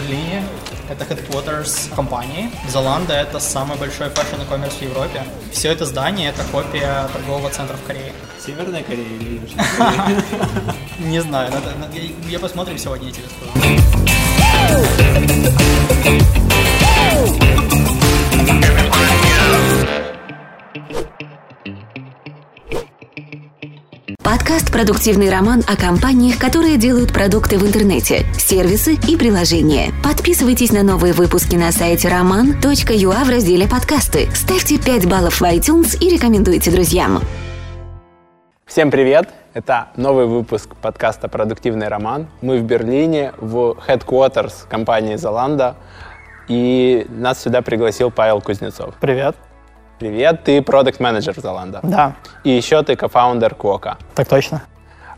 Берлине, это headquarters компании. Zalando — это самый большой fashion e-commerce в Европе. Все это здание — это копия торгового центра в Корее. Северная Корея или Южная Корея? Не знаю, я посмотрим сегодня, я тебе скажу. Подкаст «Продуктивный роман» о компаниях, которые делают продукты в интернете, сервисы и приложения. Подписывайтесь на новые выпуски на сайте roman.ua в разделе «Подкасты». Ставьте 5 баллов в iTunes и рекомендуйте друзьям. Всем привет! Это новый выпуск подкаста «Продуктивный роман». Мы в Берлине, в headquarters компании Zalando. И нас сюда пригласил Павел Кузнецов. Привет. Привет, ты продукт-менеджер в Zalando. Да, И еще ты кофаундер Квока. так точно.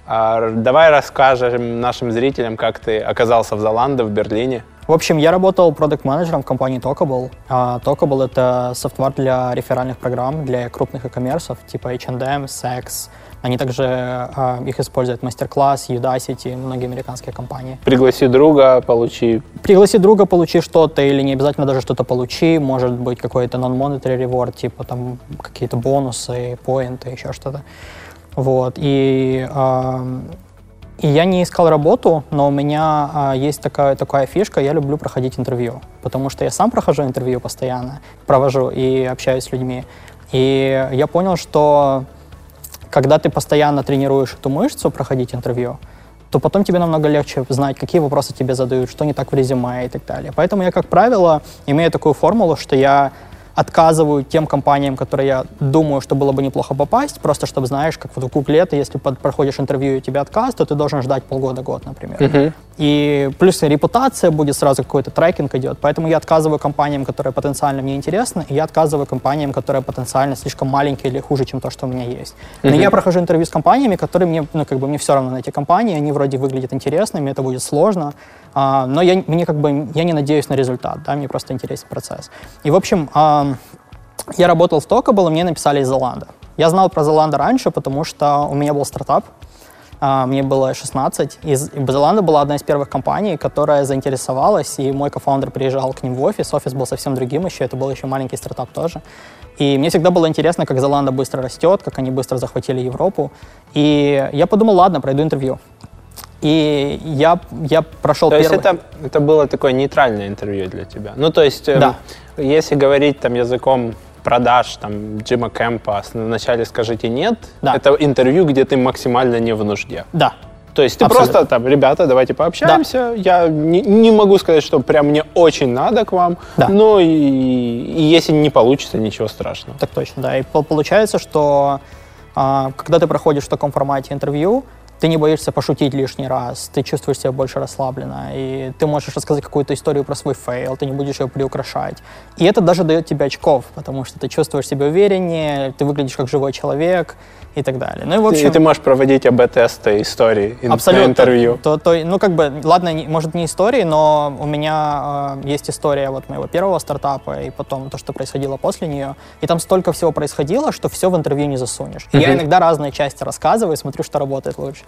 А, Давай расскажем нашим зрителям, как ты оказался в Zalando в Берлине. В общем, я работал продукт-менеджером в компании Talkable. А Talkable — это софтвар для реферальных программ для крупных e-коммерсов, типа H&M, Sex. Они также а, их используют Masterclass, Udacity, многие американские компании. Пригласи друга, получи Пригласи друга, получи что-то, или не обязательно даже что-то получи, может быть какой-то non-monetary reward, типа там какие-то бонусы, поинты, еще что-то. Вот, и, ам, и я не искал работу, но у меня а, есть такая, такая фишка, я люблю проходить интервью, потому что я сам прохожу интервью постоянно, провожу и общаюсь с людьми. И я понял, что когда ты постоянно тренируешь эту мышцу проходить интервью, то потом тебе намного легче знать, какие вопросы тебе задают, что не так в резюме и так далее. Поэтому я, как правило, имею такую формулу, что я отказываю тем компаниям, которые я думаю, что было бы неплохо попасть, просто чтобы, знаешь, как вот в Гугле, ты, если проходишь интервью и тебе отказ, то ты должен ждать полгода-год, например. И плюс репутация будет сразу какой-то трекинг идет. Поэтому я отказываю компаниям, которые потенциально мне интересны, и я отказываю компаниям, которые потенциально слишком маленькие или хуже, чем то, что у меня есть. Но я прохожу интервью с компаниями, которые мне, ну, как бы, мне все равно на эти компании, они вроде выглядят интересными, это будет сложно, а, но я, мне как бы, я не надеюсь на результат, да, мне просто интересен процесс. И, в общем, ам, я работал в и мне написали из Zalando. Я знал про Zalando раньше, потому что у меня был стартап, а, мне было 16, и З- и Zalando была одна из первых компаний, которая заинтересовалась, и мой кофаундер приезжал к ним в офис, офис был совсем другим еще, это был еще маленький стартап тоже. И мне всегда было интересно, как Zalando быстро растет, как они быстро захватили Европу. И я подумал, ладно, пройду интервью. И я, я прошел То есть первый... это, это было такое нейтральное интервью для тебя? Ну, то есть, эм, Да. если говорить там языком продаж, там, Джима Кэмпа, вначале скажите нет, Да. это интервью, где ты максимально не в нужде. Да, То есть ты Абсолютно. просто там, ребята, давайте пообщаемся. Я не, не могу сказать, что прям мне очень надо к вам, Да. но и, и если не получится, ничего страшного. Так точно, да. И по- получается, что а, когда ты проходишь в таком формате интервью, ты не боишься пошутить лишний раз, ты чувствуешь себя больше расслабленно, и ты можешь рассказать какую-то историю про свой fail, ты не будешь ее приукрашать. И это даже дает тебе очков, потому что ты чувствуешь себя увереннее, ты выглядишь как живой человек и так далее. Ну и в И общем... ты можешь проводить АБ-тесты истории Абсолютно. интервью. То, то, ну, как бы, ладно, не- может, не истории, но у меня э, есть история вот моего первого стартапа и потом то, что происходило после нее. И там столько всего происходило, что все в интервью не засунешь. И я иногда разные части рассказываю, смотрю, что работает лучше.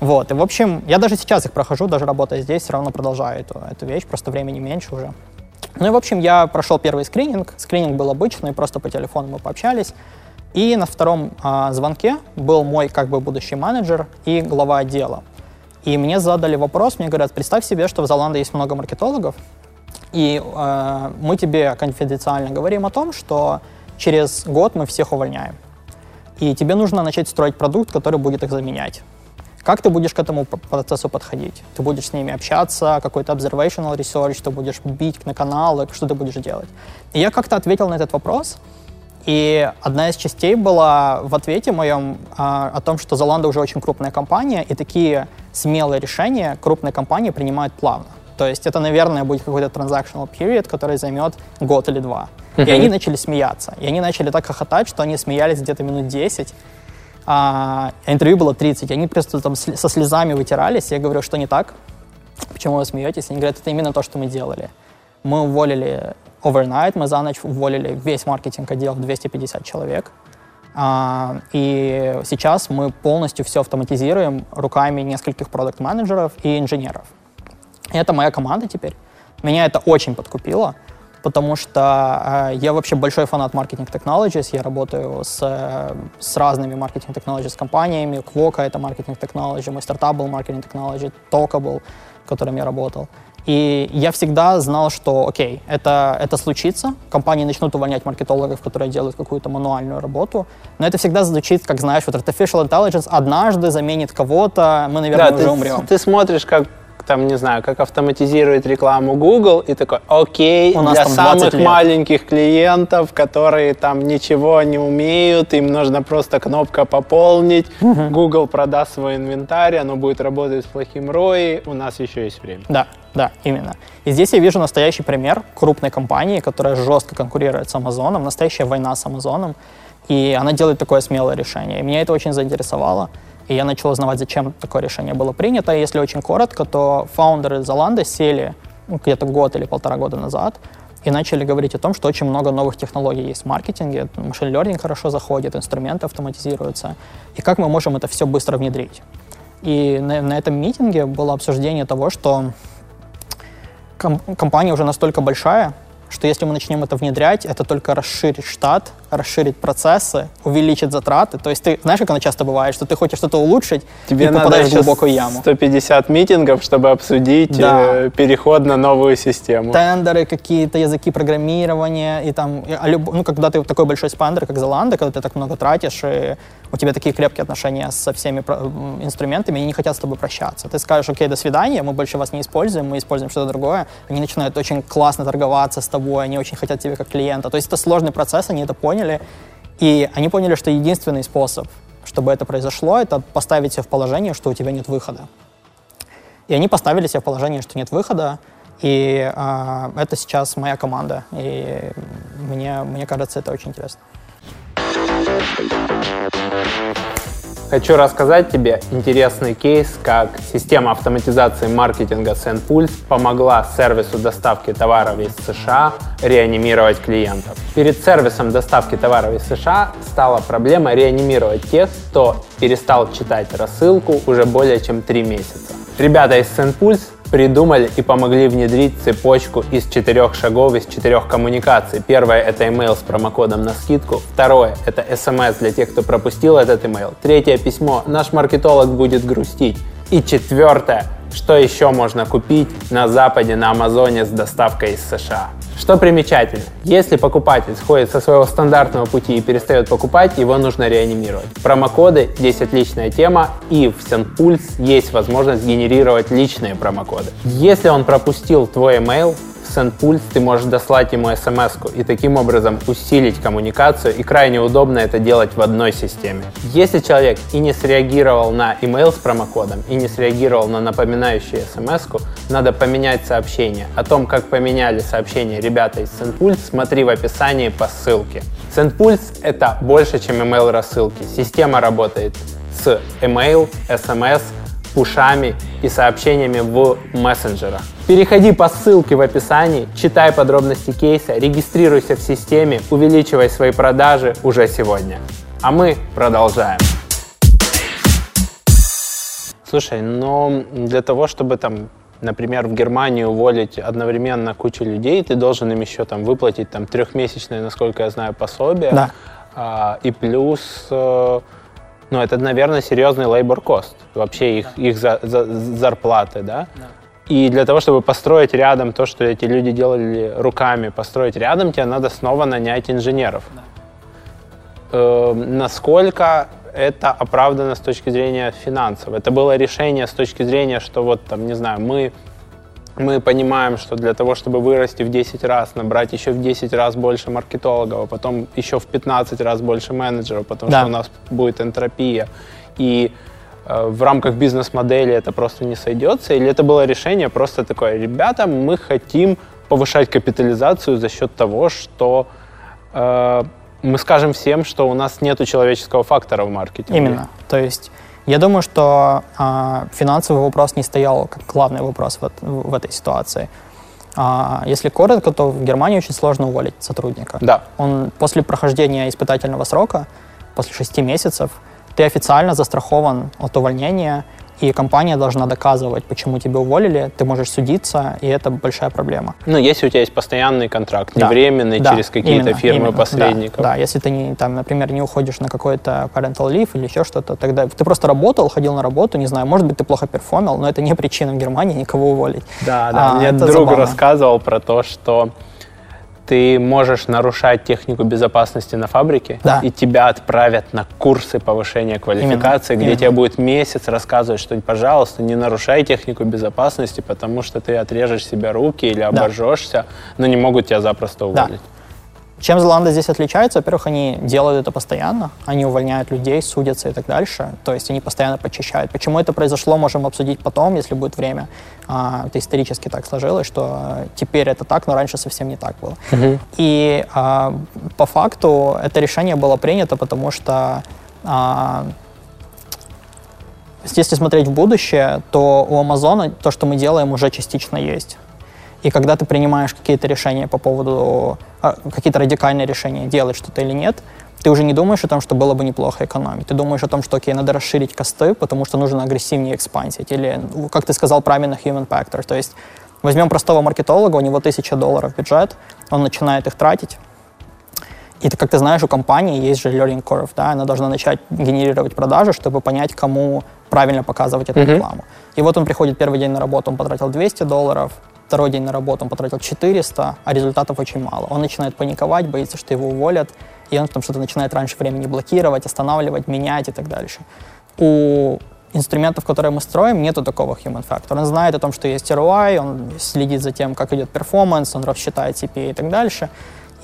Вот, и, в общем, я даже сейчас их прохожу, даже работая здесь, все равно продолжаю эту, эту вещь, просто времени меньше уже. Ну и, в общем, я прошел первый скрининг. Скрининг был обычный, просто по телефону мы пообщались. И на втором а, звонке был мой как бы будущий менеджер и глава отдела. И мне задали вопрос, мне говорят, представь себе, что в Золанде есть много маркетологов, и э, мы тебе конфиденциально говорим о том, что через год мы всех увольняем. И тебе нужно начать строить продукт, который будет их заменять. Как ты будешь к этому процессу подходить? Ты будешь с ними общаться, какой-то observational research, ты будешь бить на каналы, что ты будешь делать? И я как-то ответил на этот вопрос, и одна из частей была в ответе моем а, о том, что Zalando уже очень крупная компания, и такие смелые решения крупные компании принимают плавно. То есть это, наверное, будет какой-то transactional period, который займет год или два. И они начали смеяться. И они начали так хохотать, что они смеялись где-то минут 10. А, интервью было 30. Они просто там со слезами вытирались. Я говорю, что не так? Почему вы смеетесь? Они говорят, это именно то, что мы делали. Мы уволили overnight, мы за ночь уволили весь маркетинг отдел 250 человек. А, и сейчас мы полностью все автоматизируем руками нескольких продукт-менеджеров и инженеров. Это моя команда теперь. Меня это очень подкупило, потому что э, я вообще большой фанат маркетинг technologies. Я работаю с, с разными маркетинг technologies компаниями. Квока — это маркетинг technology, мой стартап был маркетинг technology, Тока был, в я работал. И я всегда знал, что, окей, это, это случится, компании начнут увольнять маркетологов, которые делают какую-то мануальную работу, но это всегда звучит, как, знаешь, вот artificial intelligence однажды заменит кого-то, мы, наверное, Да, уже ты, умрем. ты смотришь, как там, не знаю, как автоматизирует рекламу Google, и такой, окей, У для там 20 самых лет. маленьких клиентов, которые там ничего не умеют, им нужно просто кнопка пополнить, Google продаст свой инвентарь, оно будет работать с плохим ROI, у нас еще есть время. Да, да, именно. И здесь я вижу настоящий пример крупной компании, которая жестко конкурирует с Амазоном, настоящая война с Амазоном, и она делает такое смелое решение. И меня это очень заинтересовало, и я начал узнавать, зачем такое решение было принято. И если очень коротко, то фаундеры Золанда сели ну, где-то год или полтора года назад и начали говорить о том, что очень много новых технологий есть в маркетинге, машин learning хорошо заходит, инструменты автоматизируются, и как мы можем это все быстро внедрить. И на, на этом митинге было обсуждение того, что ком- компания уже настолько большая, что если мы начнем это внедрять, это только расширит штат, расширит процессы, увеличит затраты. То есть ты знаешь, как оно часто бывает, что ты хочешь что-то улучшить Тебе и надо попадаешь в глубокую яму. 150 митингов, чтобы обсудить Да. э, переход на новую систему. Тендеры какие-то, языки программирования, и там, и, а ну, когда ты такой большой спендер, как Zalando, когда ты так много тратишь, и у тебя такие крепкие отношения со всеми инструментами, они не хотят с тобой прощаться. Ты скажешь, окей, до свидания, мы больше вас не используем, мы используем что-то другое. Они начинают очень классно торговаться с тобой, они очень хотят тебя как клиента. То есть это сложный процесс, они это поняли, и они поняли, что единственный способ, чтобы это произошло, это поставить себя в положение, что у тебя нет выхода. И они поставили себя в положение, что нет выхода, и а, это сейчас моя команда, и мне, мне кажется, это очень интересно. Хочу рассказать тебе интересный кейс, как система автоматизации маркетинга SendPulse помогла сервису доставки товаров из США реанимировать клиентов. Перед сервисом доставки товаров из США стала проблема реанимировать тех, кто перестал читать рассылку уже более чем 3 месяца. Ребята из SendPulse придумали и помогли внедрить цепочку из четырех шагов, из четырех коммуникаций. Первое — это email с промокодом на скидку. Второе — это SMS для тех, кто пропустил этот email. Третье письмо — наш маркетолог будет грустить. И четвертое — что еще можно купить на Западе, на Амазоне с доставкой из США. Что примечательно, если покупатель сходит со своего стандартного пути и перестает покупать, его нужно реанимировать. Промокоды здесь отличная тема, и в SendPulse есть возможность генерировать личные промокоды. Если он пропустил твой email, SendPulse ты можешь дослать ему смс и таким образом усилить коммуникацию, и крайне удобно это делать в одной системе. Если человек и не среагировал на email с промокодом, и не среагировал на напоминающую смс надо поменять сообщение. О том, как поменяли сообщение ребята из SendPulse, смотри в описании по ссылке. SendPulse — это больше, чем email рассылки. Система работает с email, SMS, пушами и сообщениями в мессенджерах. Переходи по ссылке в описании, читай подробности кейса, регистрируйся в системе, увеличивай свои продажи уже сегодня. А мы продолжаем. Слушай, но для того, чтобы там, например, в Германии уволить одновременно кучу людей, ты должен им еще там выплатить там трехмесячное, насколько я знаю, пособие. Да. А, и плюс, э, ну, это, наверное, серьезный labor cost, вообще их, их за- за- зарплаты, да? И для того, чтобы построить рядом то, что эти люди делали руками, построить рядом, тебе надо снова нанять инженеров. Э, насколько это оправдано с точки зрения финансов? Это было решение с точки зрения, что вот там, не знаю, мы, мы понимаем, что для того, чтобы вырасти в 10 раз, набрать еще в 10 раз больше маркетологов, а потом еще в 15 раз больше менеджеров, потому Да. что у нас будет энтропия. И в рамках бизнес-модели это просто не сойдется? Или это было решение просто такое, ребята, мы хотим повышать капитализацию за счет того, что э, мы скажем всем, что у нас нет человеческого фактора в маркетинге. Именно. То есть я думаю, что а, финансовый вопрос не стоял как главный вопрос в, в этой ситуации. А, если коротко, то в Германии очень сложно уволить сотрудника. Да. Он после прохождения испытательного срока, после шести месяцев, ты официально застрахован от увольнения, и компания должна доказывать, почему тебя уволили, ты можешь судиться, и это большая проблема. Ну, если у тебя есть постоянный контракт, не Да. временный, Да, через какие-то именно, фирмы именно, посредников. Да, да, если ты, не, там, например, не уходишь на какой-то parental leave или еще что-то, тогда ты просто работал, ходил на работу, не знаю, может быть, ты плохо перформил, но это не причина в Германии никого уволить. Да, да. А, Мне друг забавно. рассказывал про то, что ты можешь нарушать технику безопасности на фабрике, Да. и тебя отправят на курсы повышения квалификации, где именно. тебе будет месяц рассказывать, что, пожалуйста, не нарушай технику безопасности, потому что ты отрежешь себе руки или обожжешься, но не могут тебя запросто Да. Чем Зеланда здесь отличается? Во-первых, они делают это постоянно, они увольняют людей, судятся и так дальше, то есть они постоянно подчищают. Почему это произошло, можем обсудить потом, если будет время. А, это исторически так сложилось, что теперь это так, но раньше совсем не так было. И а, по факту это решение было принято, потому что а, если смотреть в будущее, то у Амазона то, что мы делаем, уже частично есть. И когда ты принимаешь какие-то решения по поводу, а, какие-то радикальные решения, делать что-то или нет, ты уже не думаешь о том, что было бы неплохо экономить. Ты думаешь о том, что, окей, надо расширить косты, потому что нужно агрессивнее экспансить. Или, ну, как ты сказал правильно, human factor. То есть возьмем простого маркетолога, у него тысяча долларов бюджет, он начинает их тратить, и как ты знаешь, у компании есть же learning curve, да, она должна начать генерировать продажи, чтобы понять, кому правильно показывать эту рекламу. И вот он приходит первый день на работу, он потратил 200 долларов, второй день на работу он потратил 400, а результатов очень мало. Он начинает паниковать, боится, что его уволят, и он там что-то начинает раньше времени блокировать, останавливать, менять и так дальше. У инструментов, которые мы строим, нету такого human factor. Он знает о том, что есть ROI, он следит за тем, как идет перформанс, он рассчитает CPA и так дальше.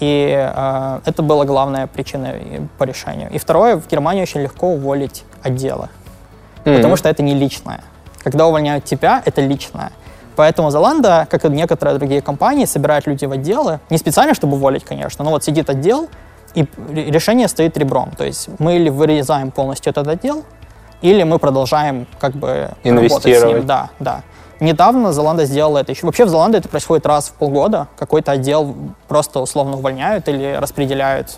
И э, это была главная причина по решению. И второе, в Германии очень легко уволить отделы, потому что это не личное. Когда увольняют тебя, это личное. Поэтому Золанда, как и некоторые другие компании, собирает людей в отделы, не специально, чтобы уволить, конечно, но вот сидит отдел, и решение стоит ребром. То есть мы или вырезаем полностью этот отдел, или мы продолжаем как бы работать с Инвестировать. ним. Да, да. Недавно Золанда сделала это еще. Вообще в Золанде это происходит раз в полгода. Какой-то отдел просто условно увольняют или распределяют,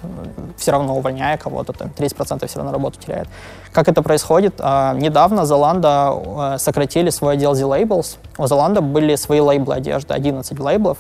все равно увольняя кого-то, там 30% все равно работу теряет. Как это происходит? А, недавно Золанда э, сократили свой отдел Z-Labels. У Золанда были свои лейблы одежды, 11 лейблов.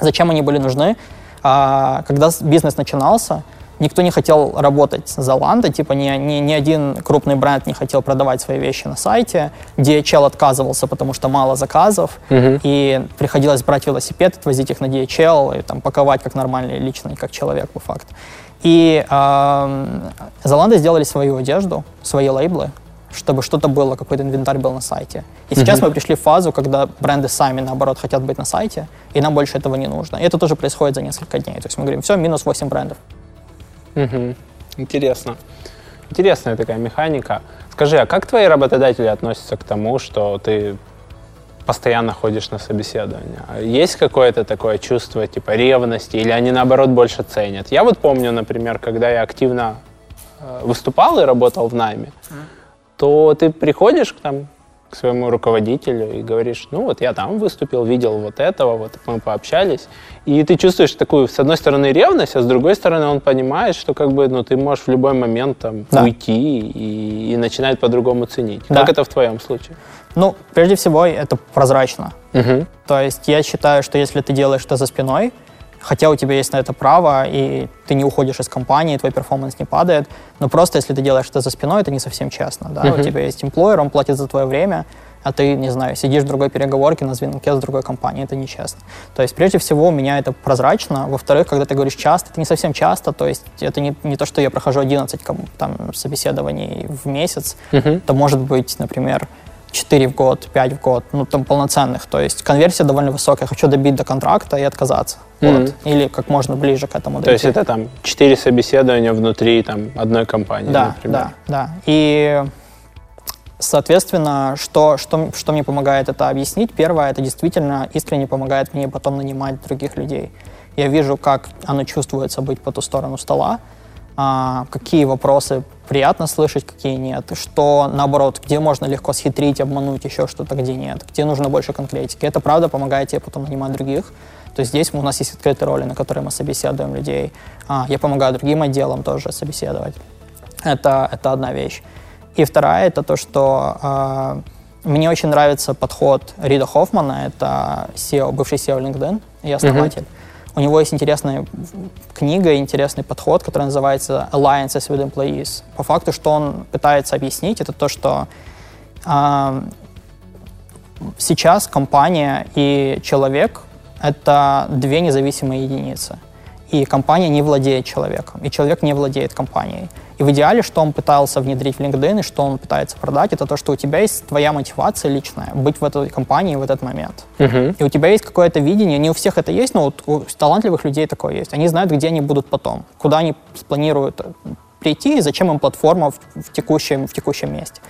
Зачем они были нужны? А, когда бизнес начинался, никто не хотел работать с Zalando, типа ни, ни, ни один крупный бренд не хотел продавать свои вещи на сайте, DHL отказывался, потому что мало заказов, и приходилось брать велосипед, отвозить их на DHL и там паковать как нормальный личный, как человек по факту. И эм, Zalando сделали свою одежду, свои лейблы, чтобы что-то было, какой-то инвентарь был на сайте. И сейчас мы пришли в фазу, когда бренды сами, наоборот, хотят быть на сайте, и нам больше этого не нужно. И это тоже происходит за несколько дней. То есть мы говорим, все, минус 8 брендов. Мгм. Интересно. Интересная такая механика. Скажи, а как твои работодатели относятся к тому, что ты постоянно ходишь на собеседование? Есть какое-то такое чувство типа ревности или они наоборот больше ценят? Я вот помню, например, когда я активно э, выступал и работал в найме, то ты приходишь к, там, к своему руководителю и говоришь, ну вот я там выступил, видел вот этого, вот мы пообщались. И ты чувствуешь такую, с одной стороны, ревность, а с другой стороны, он понимает, что как бы, ну, ты можешь в любой момент там Да. уйти и, и начинает по-другому ценить. Да. Как это в твоем случае? Ну, прежде всего, это прозрачно. Мгм. То есть я считаю, что если ты делаешь это за спиной, хотя у тебя есть на это право, и ты не уходишь из компании, твой перформанс не падает, но просто если ты делаешь это за спиной, это не совсем честно. Да? У тебя есть эмплойер, он платит за твое время, а ты, не знаю, сидишь в другой переговорке на звонке с другой компанией, это нечестно. То есть, прежде всего, у меня это прозрачно. Во-вторых, когда ты говоришь часто, это не совсем часто, то есть это не, не то, что я прохожу 11 ком- там, собеседований в месяц, это может быть, например, 4 в год, 5 в год, ну, там, полноценных. То есть конверсия довольно высокая. Хочу добить до контракта и отказаться. Мгм. Вот. Или как можно ближе к этому То есть это там четыре собеседования внутри там одной компании, Да, например. да, да. И, соответственно, что, что, что мне помогает это объяснить? Первое, это действительно искренне помогает мне потом нанимать других людей. Я вижу, как оно чувствуется быть по ту сторону стола, какие вопросы приятно слышать, какие нет, что, наоборот, где можно легко схитрить, обмануть, еще что-то, где нет, где нужно больше конкретики. Это, правда, помогает тебе потом нанимать других. То есть здесь у нас есть открытые роли, на которые мы собеседуем людей. А, я помогаю другим отделам тоже собеседовать. Это, это одна вещь. И вторая это то, что э, мне очень нравится подход Рида Хоффмана, это SEO, бывший SEO LinkedIn и основатель. У него есть интересная книга, интересный подход, который называется Alliances with Employees. По факту, что он пытается объяснить, это то, что э, сейчас компания и человек — это две независимые единицы. И компания не владеет человеком, и человек не владеет компанией. И в идеале, что он пытался внедрить в LinkedIn, и что он пытается продать, это то, что у тебя есть твоя мотивация личная быть в этой компании в этот момент. Мгм. И у тебя есть какое-то видение, не у всех это есть, но вот у талантливых людей такое есть. Они знают, где они будут потом, куда они спланируют э, прийти и зачем им платформа в, в текущем, в текущем месте.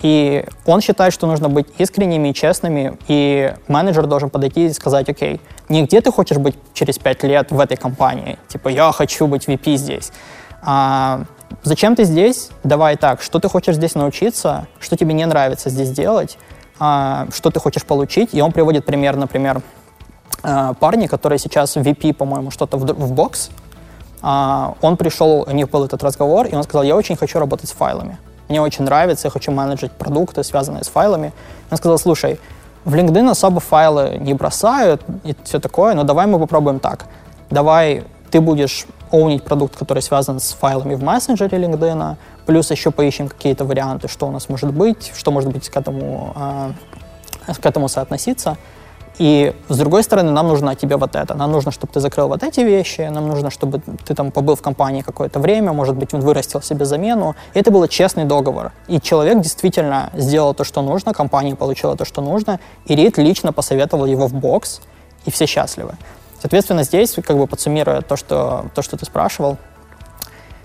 И он считает, что нужно быть искренними и честными, и менеджер должен подойти и сказать, окей, не где ты хочешь быть через пять лет в этой компании, типа я хочу быть VP здесь, а зачем ты здесь, давай так, что ты хочешь здесь научиться, что тебе не нравится здесь делать, а, что ты хочешь получить, и он приводит пример, например, а, парни, которые сейчас VP, по-моему, что-то в бокс, а, он пришел, у них был этот разговор, и он сказал, я очень хочу работать с файлами. Мне очень нравится, я хочу менеджить продукты, связанные с файлами. Он сказал, слушай, в LinkedIn особо файлы не бросают и все такое, но давай мы попробуем так. Давай ты будешь оунить продукт, который связан с файлами в мессенджере LinkedIn, плюс еще поищем какие-то варианты, что у нас может быть, что может быть к этому, а, к этому соотноситься. И с другой стороны, нам нужно от тебя вот это. Нам нужно, чтобы ты закрыл вот эти вещи, нам нужно, чтобы ты там побыл в компании какое-то время, может быть, он вырастил себе замену. И это был честный договор. И человек действительно сделал то, что нужно, компания получила то, что нужно, и Рид лично посоветовал его в бокс, и все счастливы. Соответственно, здесь, как бы подсуммируя то, что, то, что ты спрашивал,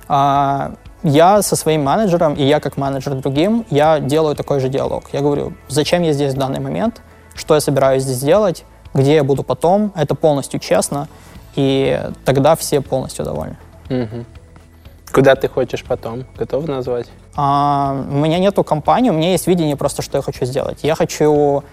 а, я со своим менеджером, и я как менеджер другим, я делаю такой же диалог. Я говорю, зачем я здесь в данный момент, что я собираюсь здесь делать, где я буду потом. Это полностью честно, и тогда все полностью довольны. Мгм. Куда ты хочешь потом? Готов назвать? А, у меня нету компании, у меня есть видение просто, что я хочу сделать. Я хочу,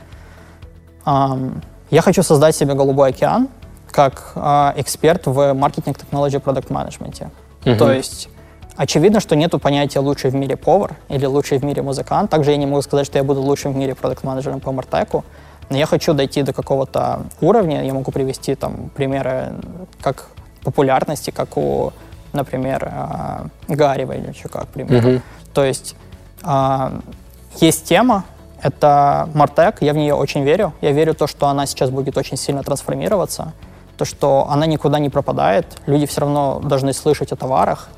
ам, я хочу создать себе голубой океан как а, эксперт в маркетинг, технологии, продукт менеджменте. То есть очевидно, что нету понятия лучший в мире повар или лучший в мире музыкант. Также я не могу сказать, что я буду лучшим в мире продукт менеджером по Мартеку. Но я хочу дойти до какого-то уровня. Я могу привести там примеры как популярности, как у, например, а, Гарева или как пример. Мгм. То есть а, есть тема, это Мартек, я в нее очень верю. Я верю в то, что она сейчас будет очень сильно трансформироваться, то, что она никуда не пропадает, люди все равно должны слышать о товарах,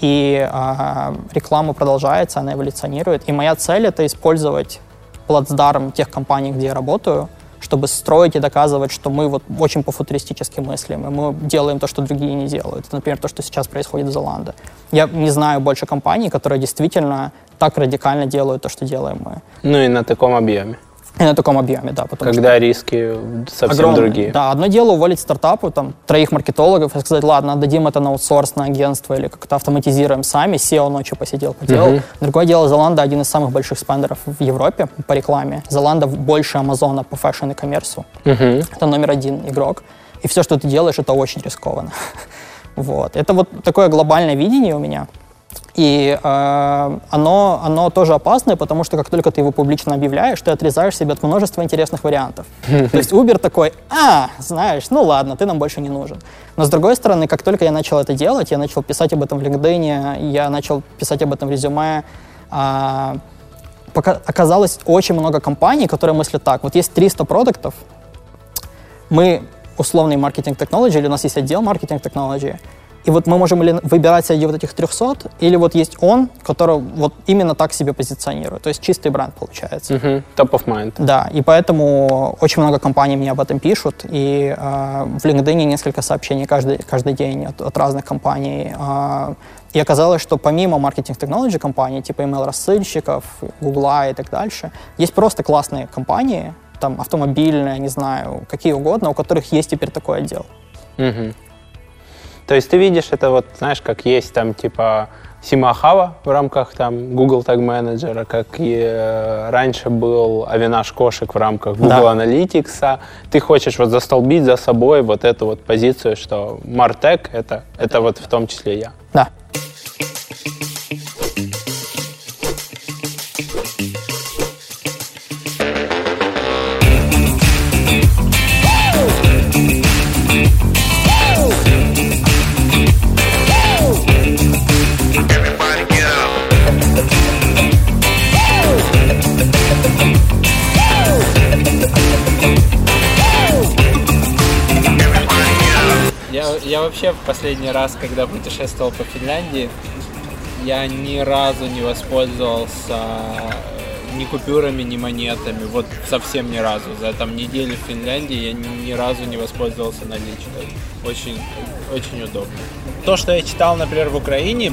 и а, реклама продолжается, она эволюционирует. И моя цель — это использовать плацдарм тех компаний, где я работаю, чтобы строить и доказывать, что мы вот очень по-футуристически мыслим, и мы делаем то, что другие не делают. Например, то, что сейчас происходит в Золанде. Я не знаю больше компаний, которые действительно так радикально делают то, что делаем мы. Ну и на таком объеме. И на таком объеме, да. Потому Когда риски совсем огромные. другие. Да, одно дело уволить стартапу, там, троих маркетологов и сказать, ладно, отдадим это на аутсорс, на агентство или как-то автоматизируем сами, SEO ночью посидел, поделал. Мгм. Другое дело, Zalando один из самых больших spender ов в Европе по рекламе. Zalando больше Амазона по fashion e-commerce у. Мгм. Это номер один игрок. И все, что ты делаешь, это очень рискованно. Вот. Это вот такое глобальное видение у меня. И э, оно, оно тоже опасное, потому что как только ты его публично объявляешь, ты отрезаешь себя от множества интересных вариантов. То есть Uber такой, а, знаешь, ну ладно, ты нам больше не нужен. Но с другой стороны, как только я начал это делать, я начал писать об этом в LinkedIn, я начал писать об этом в резюме, а, пока- оказалось очень много компаний, которые мыслят так, вот есть 300 продуктов, мы условный маркетинг технологии, или у нас есть отдел маркетинг технологии, и вот мы можем или выбирать среди вот этих 300, или вот есть он, который вот именно так себе позиционирует. То есть чистый бренд получается. Мгм. Top of mind. Да, и поэтому очень много компаний мне об этом пишут, и э, в LinkedIn несколько сообщений каждый, каждый день от, от разных компаний. Э, и оказалось, что помимо маркетинг-технологий компаний, типа email-рассыльщиков, Гугла и так дальше, есть просто классные компании, там автомобильные, не знаю, какие угодно, у которых есть теперь такой отдел. Мгм. То есть ты видишь это вот, знаешь, как есть там типа Симахава в рамках там Google Tag Manager, как и э, раньше был Авинаш Кошек в рамках Google Да. Analytics. Ты хочешь вот застолбить за собой вот эту вот позицию, что Martech это, это вот в том числе я. Да. Вообще в последний раз, когда путешествовал по Финляндии, я ни разу не воспользовался э, ни купюрами, ни монетами. Вот совсем ни разу. За там неделю в Финляндии я ни разу не воспользовался наличкой. Очень, очень удобно. То, что я читал, например, в Украине,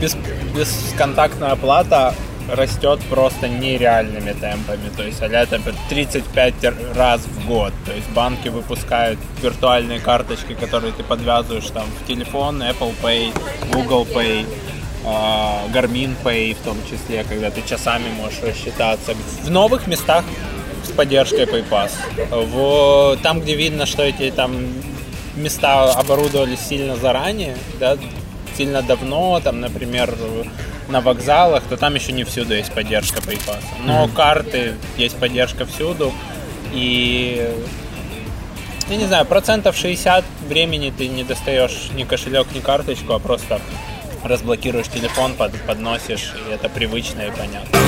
без, бесконтактная оплата растет просто нереальными темпами. То есть, а это 35 раз в год. То есть банки выпускают виртуальные карточки, которые ты подвязываешь там в телефон, Apple Pay, Google Pay, а, Garmin Pay в том числе, когда ты часами можешь рассчитаться. В новых местах с поддержкой PayPass. В, там, где видно, что эти там места оборудовались сильно заранее, да, сильно давно, там, например, на вокзалах, то там еще не всюду есть поддержка PayPass. Но mm-hmm. карты есть поддержка всюду. И я не знаю, процентов 60 времени ты не достаешь ни кошелек, ни карточку, а просто разблокируешь телефон, под, подносишь, и это привычно и понятно.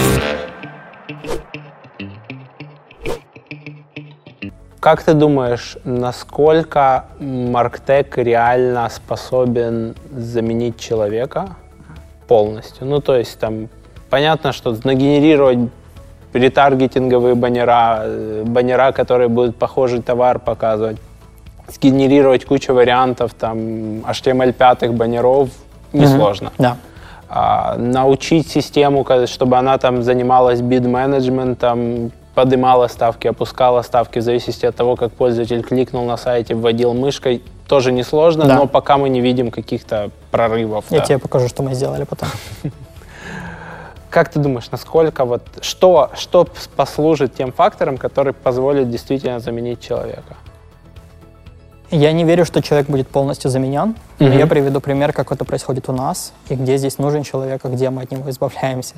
Как ты думаешь, насколько Марктек реально способен заменить человека полностью? Ну, то есть там понятно, что нагенерировать ретаргетинговые баннера, э, баннера, которые будут похожий товар показывать, сгенерировать кучу вариантов там HTML5 баннеров несложно. Mm-hmm. Да. А, научить систему, чтобы она там занималась бид-менеджментом, поднимала ставки, опускала ставки в зависимости от того, как пользователь кликнул на сайте, вводил мышкой. Тоже несложно, да. но пока мы не видим каких-то прорывов. Я да. тебе покажу, что мы сделали потом. Как ты думаешь, насколько вот что, что послужит тем фактором, который позволит действительно заменить человека? Я не верю, что человек будет полностью заменен. Но я приведу пример, как это происходит у нас, и где здесь нужен человек, а где мы от него избавляемся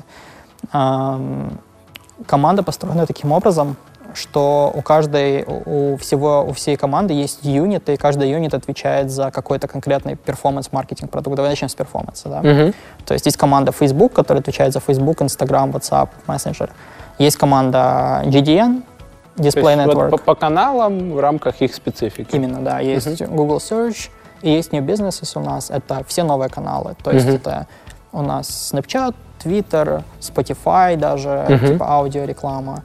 команда построена таким образом, что у каждой, у всего, у всей команды есть юниты, и каждый юнит отвечает за какой-то конкретный перформанс-маркетинг продукт. Давай начнем с перформанса, да? Uh-huh. То есть есть команда Facebook, которая отвечает за Facebook, Instagram, WhatsApp, Messenger. Есть команда GDN, Display То есть Network. Вот по, по каналам в рамках их специфики. Именно, да. Есть uh-huh. Google Search, и есть New Businesses у нас. Это все новые каналы. То есть uh-huh. это у нас Snapchat, Twitter, Spotify даже, uh-huh. типа аудиореклама,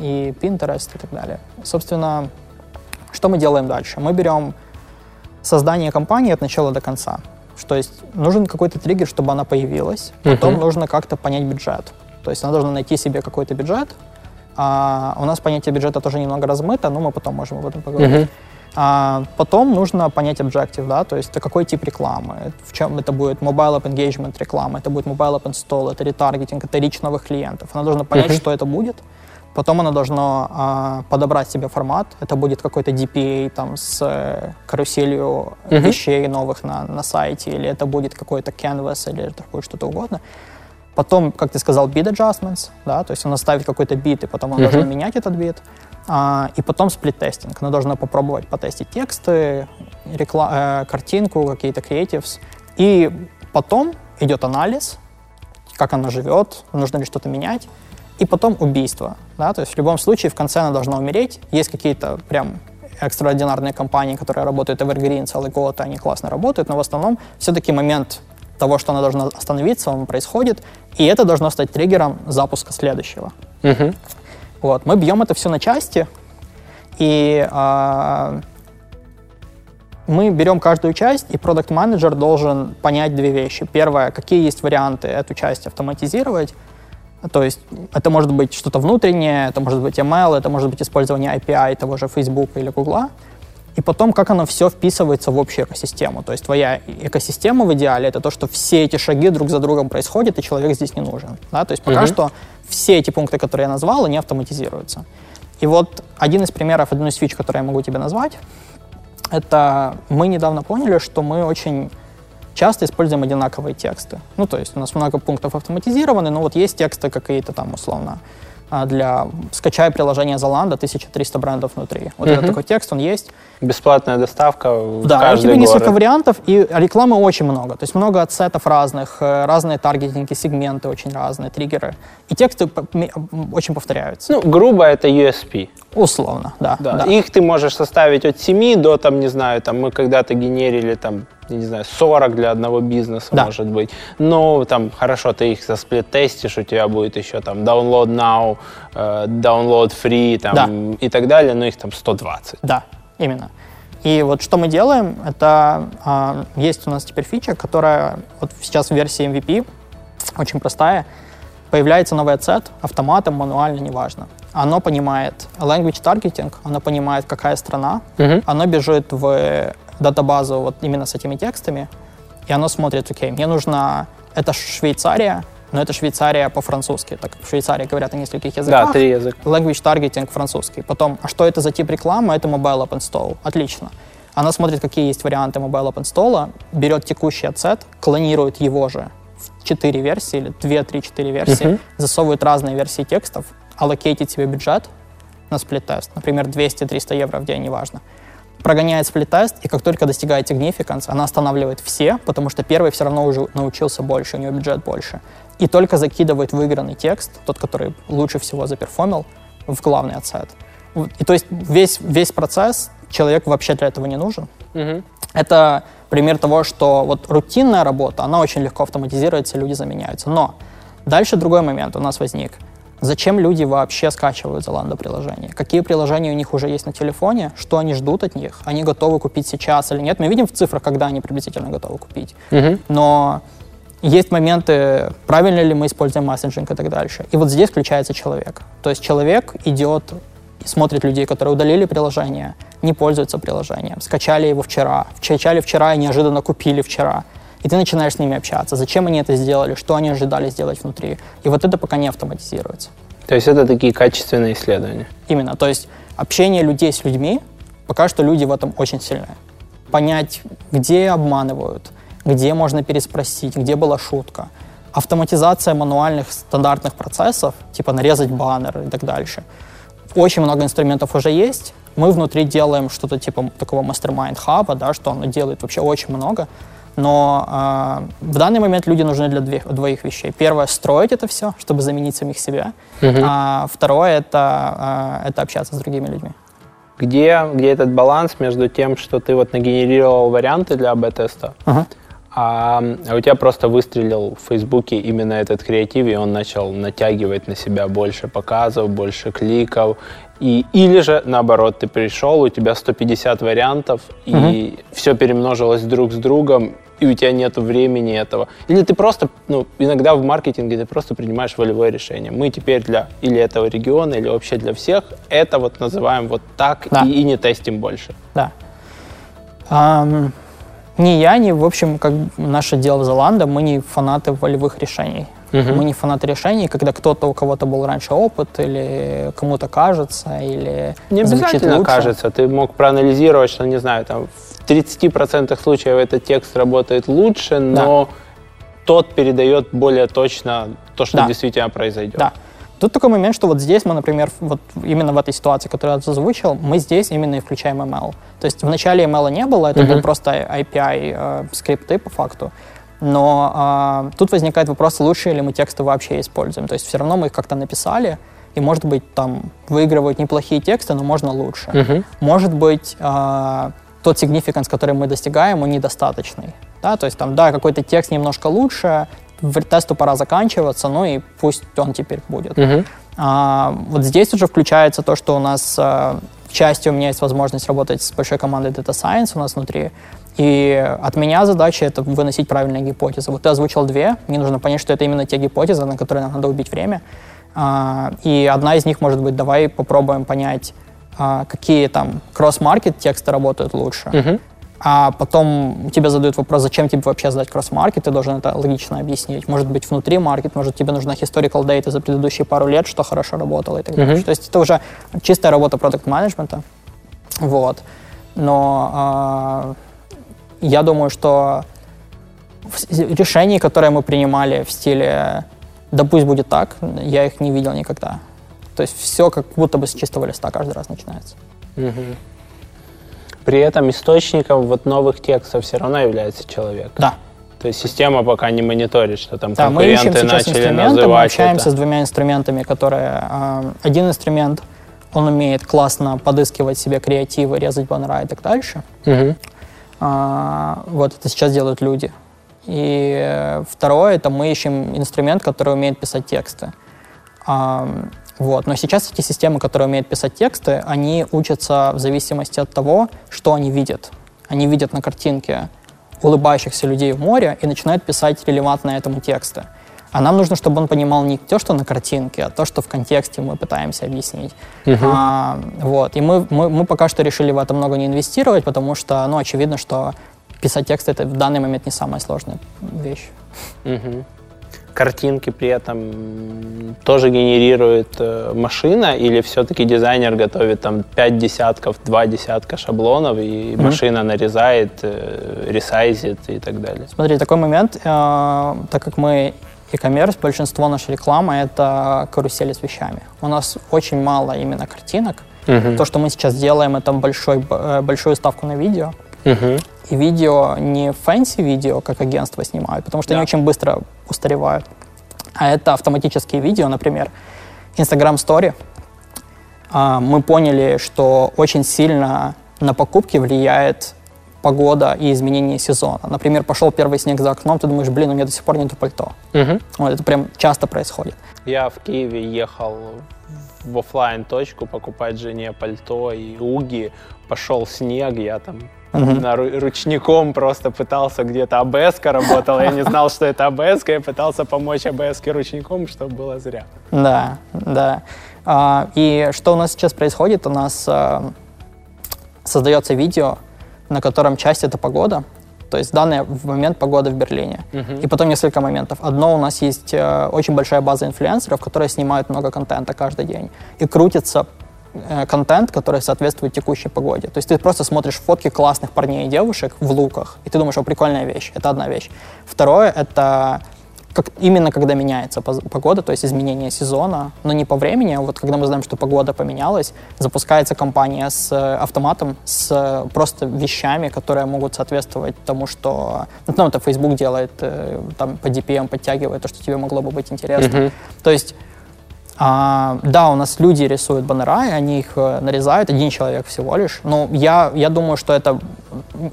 и Pinterest и так далее. Собственно, что мы делаем дальше? Мы берем создание компании от начала до конца. То есть нужен какой-то триггер, чтобы она появилась, потом uh-huh. нужно как-то понять бюджет. То есть она должна найти себе какой-то бюджет. А, у нас понятие бюджета тоже немного размыто, но мы потом можем об этом поговорить. Uh-huh. А потом нужно понять объектив, да, то есть это какой тип рекламы, в чем это будет mobile app engagement реклама, это будет mobile app install, это ретаргетинг, это речь новых клиентов. Она должна понять, uh-huh. что это будет, потом она должна а, подобрать себе формат, это будет какой-то DPA там с э, каруселью uh-huh. вещей новых на, на сайте, или это будет какой-то canvas, или это будет что-то угодно. Потом, как ты сказал, bid adjustments, да, то есть она ставит какой-то бит, и потом она uh-huh. должна менять этот бит. А, и потом сплит-тестинг. Она должна попробовать потестить тексты, рекла- э, картинку, какие-то creatives. И потом идет анализ, как она живет, нужно ли что-то менять. И потом убийство. Да? То есть в любом случае в конце она должна умереть. Есть какие-то прям экстраординарные компании, которые работают evergreen целый год, они классно работают, но в основном все-таки момент того, что она должна остановиться, он происходит, и это должно стать триггером запуска следующего. Uh-huh. Вот. Мы бьем это все на части, и э, мы берем каждую часть, и продукт менеджер должен понять две вещи. Первое, какие есть варианты эту часть автоматизировать. То есть это может быть что-то внутреннее, это может быть ML, это может быть использование API того же Facebook или Google. И потом, как оно все вписывается в общую экосистему. То есть твоя экосистема в идеале это то, что все эти шаги друг за другом происходят, и человек здесь не нужен. Да? То есть пока mm-hmm. что все эти пункты, которые я назвал, они автоматизируются. И вот один из примеров, один из фич, который я могу тебе назвать, это мы недавно поняли, что мы очень часто используем одинаковые тексты. Ну, то есть у нас много пунктов автоматизированы, но вот есть тексты какие-то там условно для скачай приложение Zalando, 1300 брендов внутри. Вот uh-huh. этот такой текст, он есть. Бесплатная доставка в Да, у тебя город. несколько вариантов, и рекламы очень много. То есть много отсетов разных, э, разные таргетинги, сегменты очень разные, триггеры. И тексты очень повторяются. Ну, грубо это USP. Условно, да. Да. да. Их ты можешь составить от 7 до, там, не знаю, там мы когда-то генерили там, я не знаю, 40 для одного бизнеса, Да. может быть. Но там хорошо, ты их засплит-тестишь, у тебя будет еще там download now, э, download free там, Да. и так далее, но их там 120. Да, именно. И вот что мы делаем, это а, есть у нас теперь фича, которая вот сейчас в версии MVP, очень простая. Появляется новый сет автоматом, мануально, неважно. Оно понимает language targeting, оно понимает, какая страна, Мгм. оно бежит в датабазу вот именно с этими текстами, и оно смотрит, окей, мне нужно, это Швейцария, но это Швейцария по-французски, так как в Швейцарии говорят на нескольких языках. Да, три языка. Language targeting французский. Потом, а что это за тип рекламы? Это Mobile App Install. Отлично. Она смотрит, какие есть варианты Mobile App Install, берет текущий адсет, клонирует его же в 4 версии или 2-3-4 версии, Мгм. засовывает разные версии текстов, аллокейтит себе бюджет на сплит-тест, например, 200-300 евро в день, неважно. Прогоняет сплит-тест, и как только достигает significance, она останавливает все, потому что первый все равно уже научился больше, у него бюджет больше. И только закидывает выигранный текст, тот, который лучше всего заперформил, в главный отсет. И то есть весь, весь процесс человек вообще для этого не нужен. Мгм. Это пример того, что вот рутинная работа, она очень легко автоматизируется, люди заменяются. Но дальше другой момент у нас возник. Зачем люди вообще скачивают Zalando приложение? Какие приложения у них уже есть на телефоне? Что они ждут от них? Они готовы купить сейчас или нет? Мы видим в цифрах, когда они приблизительно готовы купить. Мгм. Но есть моменты, правильно ли мы используем мессенджинг и так дальше. И вот здесь включается человек. То есть человек идет и смотрит людей, которые удалили приложение, не пользуются приложением, скачали его вчера, скачали вчера и неожиданно купили вчера. И ты начинаешь с ними общаться. Зачем они это сделали, что они ожидали сделать внутри. И вот это пока не автоматизируется. То есть это такие качественные исследования. Именно. То есть общение людей с людьми, пока что люди в этом очень сильны. Понять, где обманывают, где можно переспросить, где была шутка. Автоматизация мануальных стандартных процессов, типа нарезать баннер и так дальше. Очень много инструментов уже есть. Мы внутри делаем что-то типа такого мастер-майнд хаба, да, что оно делает вообще очень много. Но э, в данный момент люди нужны для две- двоих вещей. Первое — строить это все, чтобы заменить самих себя. А второе — это, э, это общаться с другими людьми. Где, где этот баланс между тем, что ты вот нагенерировал варианты для АБ-теста, Ага. А, а у тебя просто выстрелил в Фейсбуке именно этот креатив, и он начал натягивать на себя больше показов, больше кликов. И, или же, наоборот, ты пришел, у тебя 150 вариантов, и все перемножилось друг с другом, и у тебя нет времени этого. Или ты просто, ну, иногда в маркетинге ты просто принимаешь волевое решение. Мы теперь для или этого региона, или вообще для всех это вот называем вот так Да. и, и не тестим больше. Да. Ам, ни я, ни, в общем, как наше дело в Золанда, мы не фанаты волевых решений. Мгм. Мы не фанаты решений, когда кто-то, у кого-то был раньше опыт, или кому-то кажется, или Не обязательно лучше. кажется. Ты мог проанализировать, что, не знаю, там в 30% случаев этот текст работает лучше, но тот передает более точно то, что Да. действительно произойдет. Да. Тут такой момент, что вот здесь мы, например, вот именно в этой ситуации, которую я озвучил, мы здесь именно и включаем ML. То есть в начале ML не было, это был просто API э, скрипты по факту. Но а, тут возникает вопрос, лучше ли мы тексты вообще используем. То есть все равно мы их как-то написали, и, может быть, там выигрывают неплохие тексты, но можно лучше. Мгм. Может быть, а, тот significance, который мы достигаем, он недостаточный. Да? То есть там, да, какой-то текст немножко лучше, тесту пора заканчиваться, ну и пусть он теперь будет. Мгм. А, вот здесь уже включается то, что у нас а, к части у меня есть возможность работать с большой командой Data Science у нас внутри. И от меня задача это выносить правильные гипотезы. Вот ты озвучил две, мне нужно понять, что это именно те гипотезы, на которые нам надо убить время. А, и одна из них может быть, давай попробуем понять, а, какие там кросс-маркет тексты работают лучше. Мгм. А потом тебе задают вопрос, зачем тебе вообще сдать кросс-маркет, ты должен это логично объяснить. Может быть, внутри маркет, может, тебе нужна historical data за предыдущие пару лет, что хорошо работало и так далее. Мгм. То есть это уже чистая работа продукт менеджмента Вот. Но а, я думаю, что решений, которые мы принимали в стиле «да пусть будет так», я их не видел никогда. То есть все как будто бы с чистого листа каждый раз начинается. Мгм. При этом источником вот новых текстов все равно является человек. Да. То есть система пока не мониторит, что там Да, мы ищем конкуренты сейчас начали инструменты, мы общаемся это. с двумя инструментами, которые... а, один инструмент, он умеет классно подыскивать себе креативы, резать баннера и так дальше. А, вот это сейчас делают люди. И второе, это мы ищем инструмент, который умеет писать тексты. Вот. Но сейчас эти системы, которые умеют писать тексты, они учатся в зависимости от того, что они видят. Они видят на картинке улыбающихся людей в море и начинают писать релевантные этому тексты. А нам нужно, чтобы он понимал не то, что на картинке, а то, что в контексте мы пытаемся объяснить. А, вот. И мы, мы, мы пока что решили в это много не инвестировать, потому что, ну, очевидно, что писать текст это в данный момент не самая сложная вещь. Мгм. Картинки при этом тоже генерирует э, машина или все-таки дизайнер готовит там 5 десятков, 2 десятка шаблонов и машина нарезает, э, ресайзит и так далее? Смотри, такой момент, э, так как мы e-commerce, большинство нашей рекламы это карусели с вещами. У нас очень мало именно картинок. Мгм. То, что мы сейчас делаем, это большой, большую ставку на видео. Мгм. И видео не fancy видео, как агентство снимают, потому что Да. они очень быстро устаревают. А это автоматические видео, например, Instagram Story. А, Мы поняли, что очень сильно на покупки влияет погода и изменение сезона. Например, пошел первый снег за окном, ты думаешь, блин, у меня до сих пор нету пальто. Мгм. Вот, это прям часто происходит. Я в Киеве ехал в оффлайн точку покупать жене пальто и уги. Пошел снег, я там Ру- ручником просто пытался где-то абс работала. Я не знал, что это абс я пытался помочь абс ручником, чтобы было зря. Да, да. А, и что у нас сейчас происходит? У нас а, создается видео, на котором часть это погода, то есть данные в момент погоды в Берлине. И потом несколько моментов. Одно, у нас есть э, очень большая база инфлюенсеров, которые снимают много контента каждый день. И крутится контент, который соответствует текущей погоде. То есть ты просто смотришь фотки классных парней и девушек в луках, и ты думаешь, о, прикольная вещь. Это одна вещь. Второе, это как, именно когда меняется погода, то есть изменение сезона, но не по времени, а вот когда мы знаем, что погода поменялась, запускается компания с э, автоматом, с э, просто вещами, которые могут соответствовать тому, что, ну, это Facebook делает, э, там по DPM подтягивает то, что тебе могло бы быть интересно. То есть а, да, у нас люди рисуют баннера, и они их э, нарезают, один человек всего лишь. Но я, я думаю, что это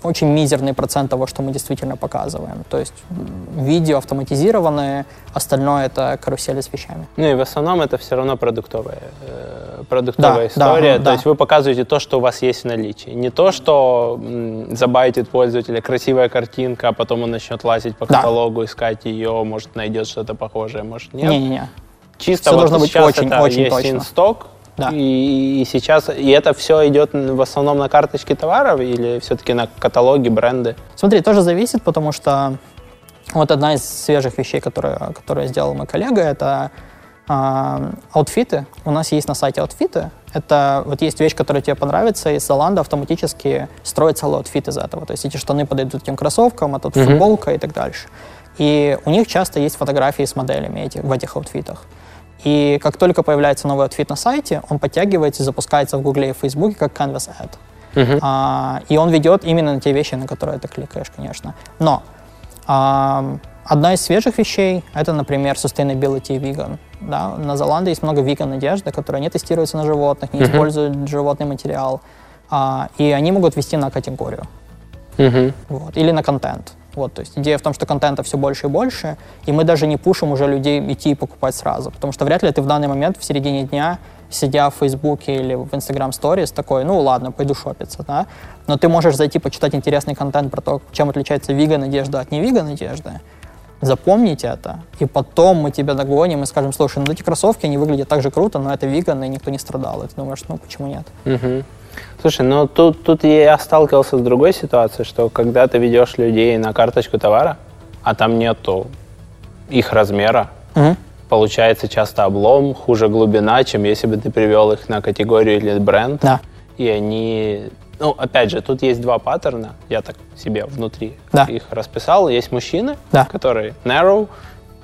очень мизерный процент того, что мы действительно показываем. То есть видео автоматизированные, остальное это карусели с вещами. Ну и в основном это все равно продуктовая, э, продуктовая Да, история. да, То да. есть вы показываете то, что у вас есть в наличии. Не то, что м, забайтит пользователя красивая картинка, а потом он начнет лазить по Да. каталогу, искать ее, может найдет что-то похожее, может нет. Не-не-не. Чисто Всё вот должно быть очень, это очень есть точно. in stock, Да. и, и сейчас и это все идет в основном на карточке товаров или все-таки на каталоги, бренды. Смотри, тоже зависит, потому что вот одна из свежих вещей, которые, которые сделал мой коллега, это а, outfit ы. У нас есть на сайте outfit ы. Это вот есть вещь, которая тебе понравится, и Zalando автоматически строит целый outfit из этого. То есть эти штаны подойдут тем кроссовкам, а тут Мгм. футболка и так дальше. И у них часто есть фотографии с моделями этих, в этих outfit ах. И как только появляется новый outfit на сайте, он подтягивается и запускается в Гугле и Фейсбуке как Canvas Ad. А, и он ведет именно на те вещи, на которые ты кликаешь, конечно. Но ам, одна из свежих вещей — это, например, sustainability и vegan. Да? На Zalando есть много веган-одежды, которая не тестируется на животных, не использует животный материал. А, и они могут вести на категорию Мгм. вот, или на контент. Вот, то есть идея в том, что контента все больше и больше, и мы даже не пушим уже людей идти и покупать сразу, потому что вряд ли ты в данный момент в середине дня, сидя в Фейсбуке или в Instagram Stories, такой, ну ладно, пойду шопиться, да, но ты можешь зайти почитать интересный контент про то, чем отличается виган одежда от невиган одежды, запомнить это, и потом мы тебя догоним и скажем, слушай, ну эти кроссовки, они выглядят так же круто, но это виган, и никто не страдал. И ты думаешь, ну почему нет? Мгм. Слушай, ну тут, тут я сталкивался с другой ситуацией, что когда ты ведешь людей на карточку товара, а там нету их размера, Мгм. получается часто облом, хуже глубина, чем если бы ты привел их на категорию или бренд. Да. И они... Ну, опять же, тут есть два паттерна, я так себе внутри Да. их расписал. Есть мужчины, Да. которые narrow,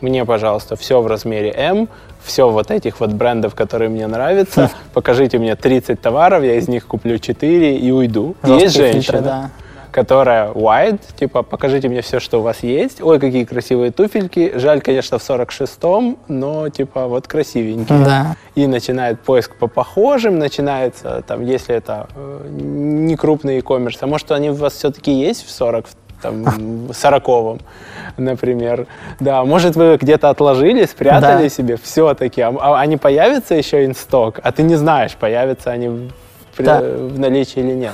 мне, пожалуйста, все в размере M, все вот этих вот брендов, которые мне нравятся. Покажите мне 30 товаров, я из них куплю 4 и уйду. И есть Жесткие женщины, фильтры, да. которая wide, типа, покажите мне все, что у вас есть. Ой, какие красивые туфельки. Жаль, конечно, в 46-м, но, типа, вот красивенькие. Да. И начинает поиск по похожим, начинается, там, если это э, не крупный e-commerce, а может, они у вас все-таки есть в 40 там, 40 например. Да, может, вы где-то отложили, спрятали Да. себе все-таки, а, а они появятся еще инсток, а ты не знаешь, появятся они в, Да. в наличии или нет.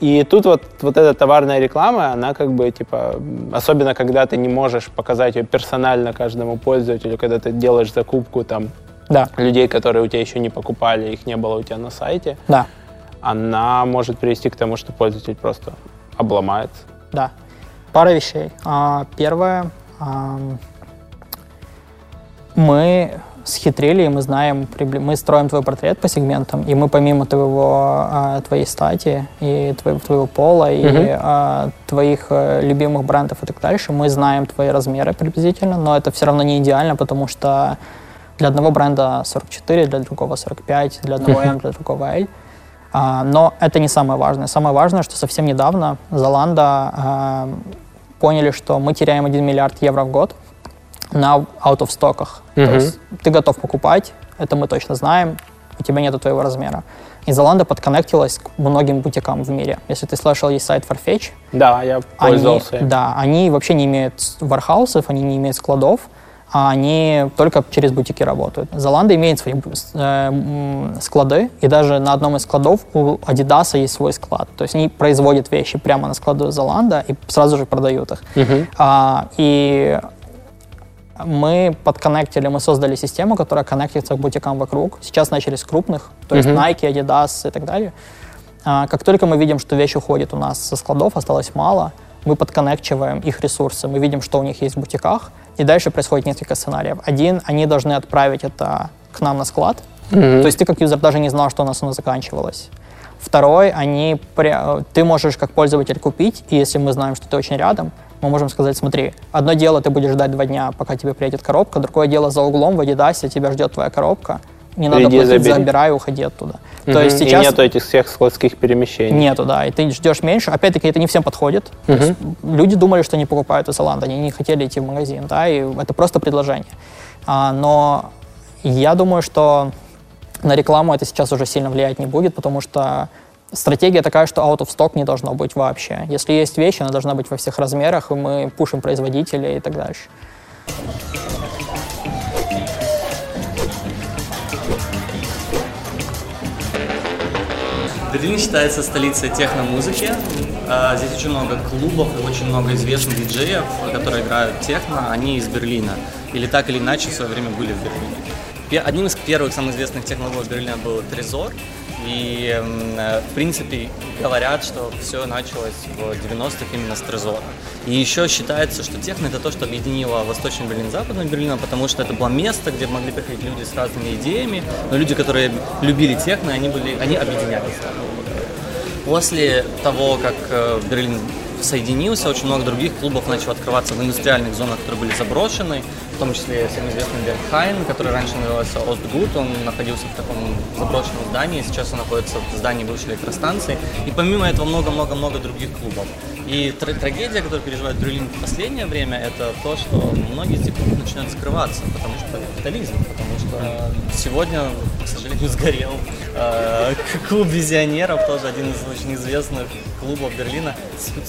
И тут вот, вот эта товарная реклама, она как бы, типа, особенно когда ты не можешь показать ее персонально каждому пользователю, когда ты делаешь закупку там Да, людей, которые у тебя еще не покупали, их не было у тебя на сайте, да, она может привести к тому, что пользователь просто обломается. да. Пара вещей. А, Первое. ам, Мы схитрили, и мы знаем, мы строим твой портрет по сегментам, и мы помимо твоего, а, твоей стати и твоего, твоего пола, и а, твоих э, любимых брендов и так дальше, мы знаем твои размеры приблизительно, но это все равно не идеально, потому что для одного бренда 44, для другого 45, для одного M, для другого L. А, но это не самое важное. Самое важное, что совсем недавно Zalando а, поняли, что мы теряем 1 миллиард евро в год на out-of-стоках. То Мгм. есть ты готов покупать, это мы точно знаем, у тебя нет твоего размера. И Zalando подконнектилась к многим бутикам в мире. Если ты слышал, есть сайт Farfetch, Да, я они, пользовался. им. да, они вообще не имеют вархаусов, они не имеют складов, а они только через бутики работают. Zalando имеет свои э, склады, и даже на одном из складов у Adidas есть свой склад. То есть они производят вещи прямо на складу Zalando и сразу же продают их. Мгм. А, и мы подконнектили, мы создали систему, которая коннектится к бутикам вокруг. Сейчас начали с крупных, то есть Мгм. Nike, Adidas и так далее. А, как только мы видим, что вещь уходит у нас со складов, осталось мало, мы подконнекчиваем их ресурсы, мы видим, что у них есть в бутиках, и дальше происходит несколько сценариев. Один, они должны отправить это к нам на склад, Мгм. то есть ты как юзер даже не знал, что у нас оно заканчивалось. Второй, они, ты можешь как пользователь купить, и если мы знаем, что ты очень рядом, мы можем сказать, смотри, одно дело ты будешь ждать два дня, пока тебе приедет коробка, другое дело за углом в Адидасе тебя ждет твоя коробка, не надо Приди, платить, забери. забирай, уходи оттуда. Мгм. То есть сейчас И нету этих всех складских перемещений. нету, да, и ты ждешь меньше. Опять-таки, это не всем подходит. Есть люди думали, что они покупают у Zalando, они не хотели идти в магазин, да, и это просто предложение. А, но я думаю, что на рекламу это сейчас уже сильно влиять не будет, потому что стратегия такая, что out of stock не должно быть вообще. Если есть вещь, она должна быть во всех размерах, и мы пушим производителей и так дальше. Берлин считается столицей техно-музыки. А, Здесь очень много клубов и очень много известных диджеев, которые играют техно. Они из Берлина. Или так или иначе в свое время были в Берлине. Одним из первых самых известных техно Берлина был Трезор. И, э, в принципе, говорят, что все началось в 90-х именно с Трезора. И еще считается, что техно это то, что объединило Восточный Берлин с Западным Берлином, потому что это было место, где могли приходить люди с разными идеями, но люди, которые любили техно, они, были, они объединялись. После того, как э, Берлин соединился, очень много других клубов начало открываться в индустриальных зонах, которые были заброшены, в том числе всем известный Бергхайн, который раньше назывался Остгут, он находился в таком заброшенном здании, сейчас он находится в здании бывшей электростанции, и помимо этого много-много-много других клубов. И тр- трагедия, которую переживает Берлин в последнее время, это то, что многие из этих клубов начинают скрываться, потому что капитализм, потому что сегодня, к сожалению, сгорел э, клуб визионеров, тоже один из очень известных клубов Берлина.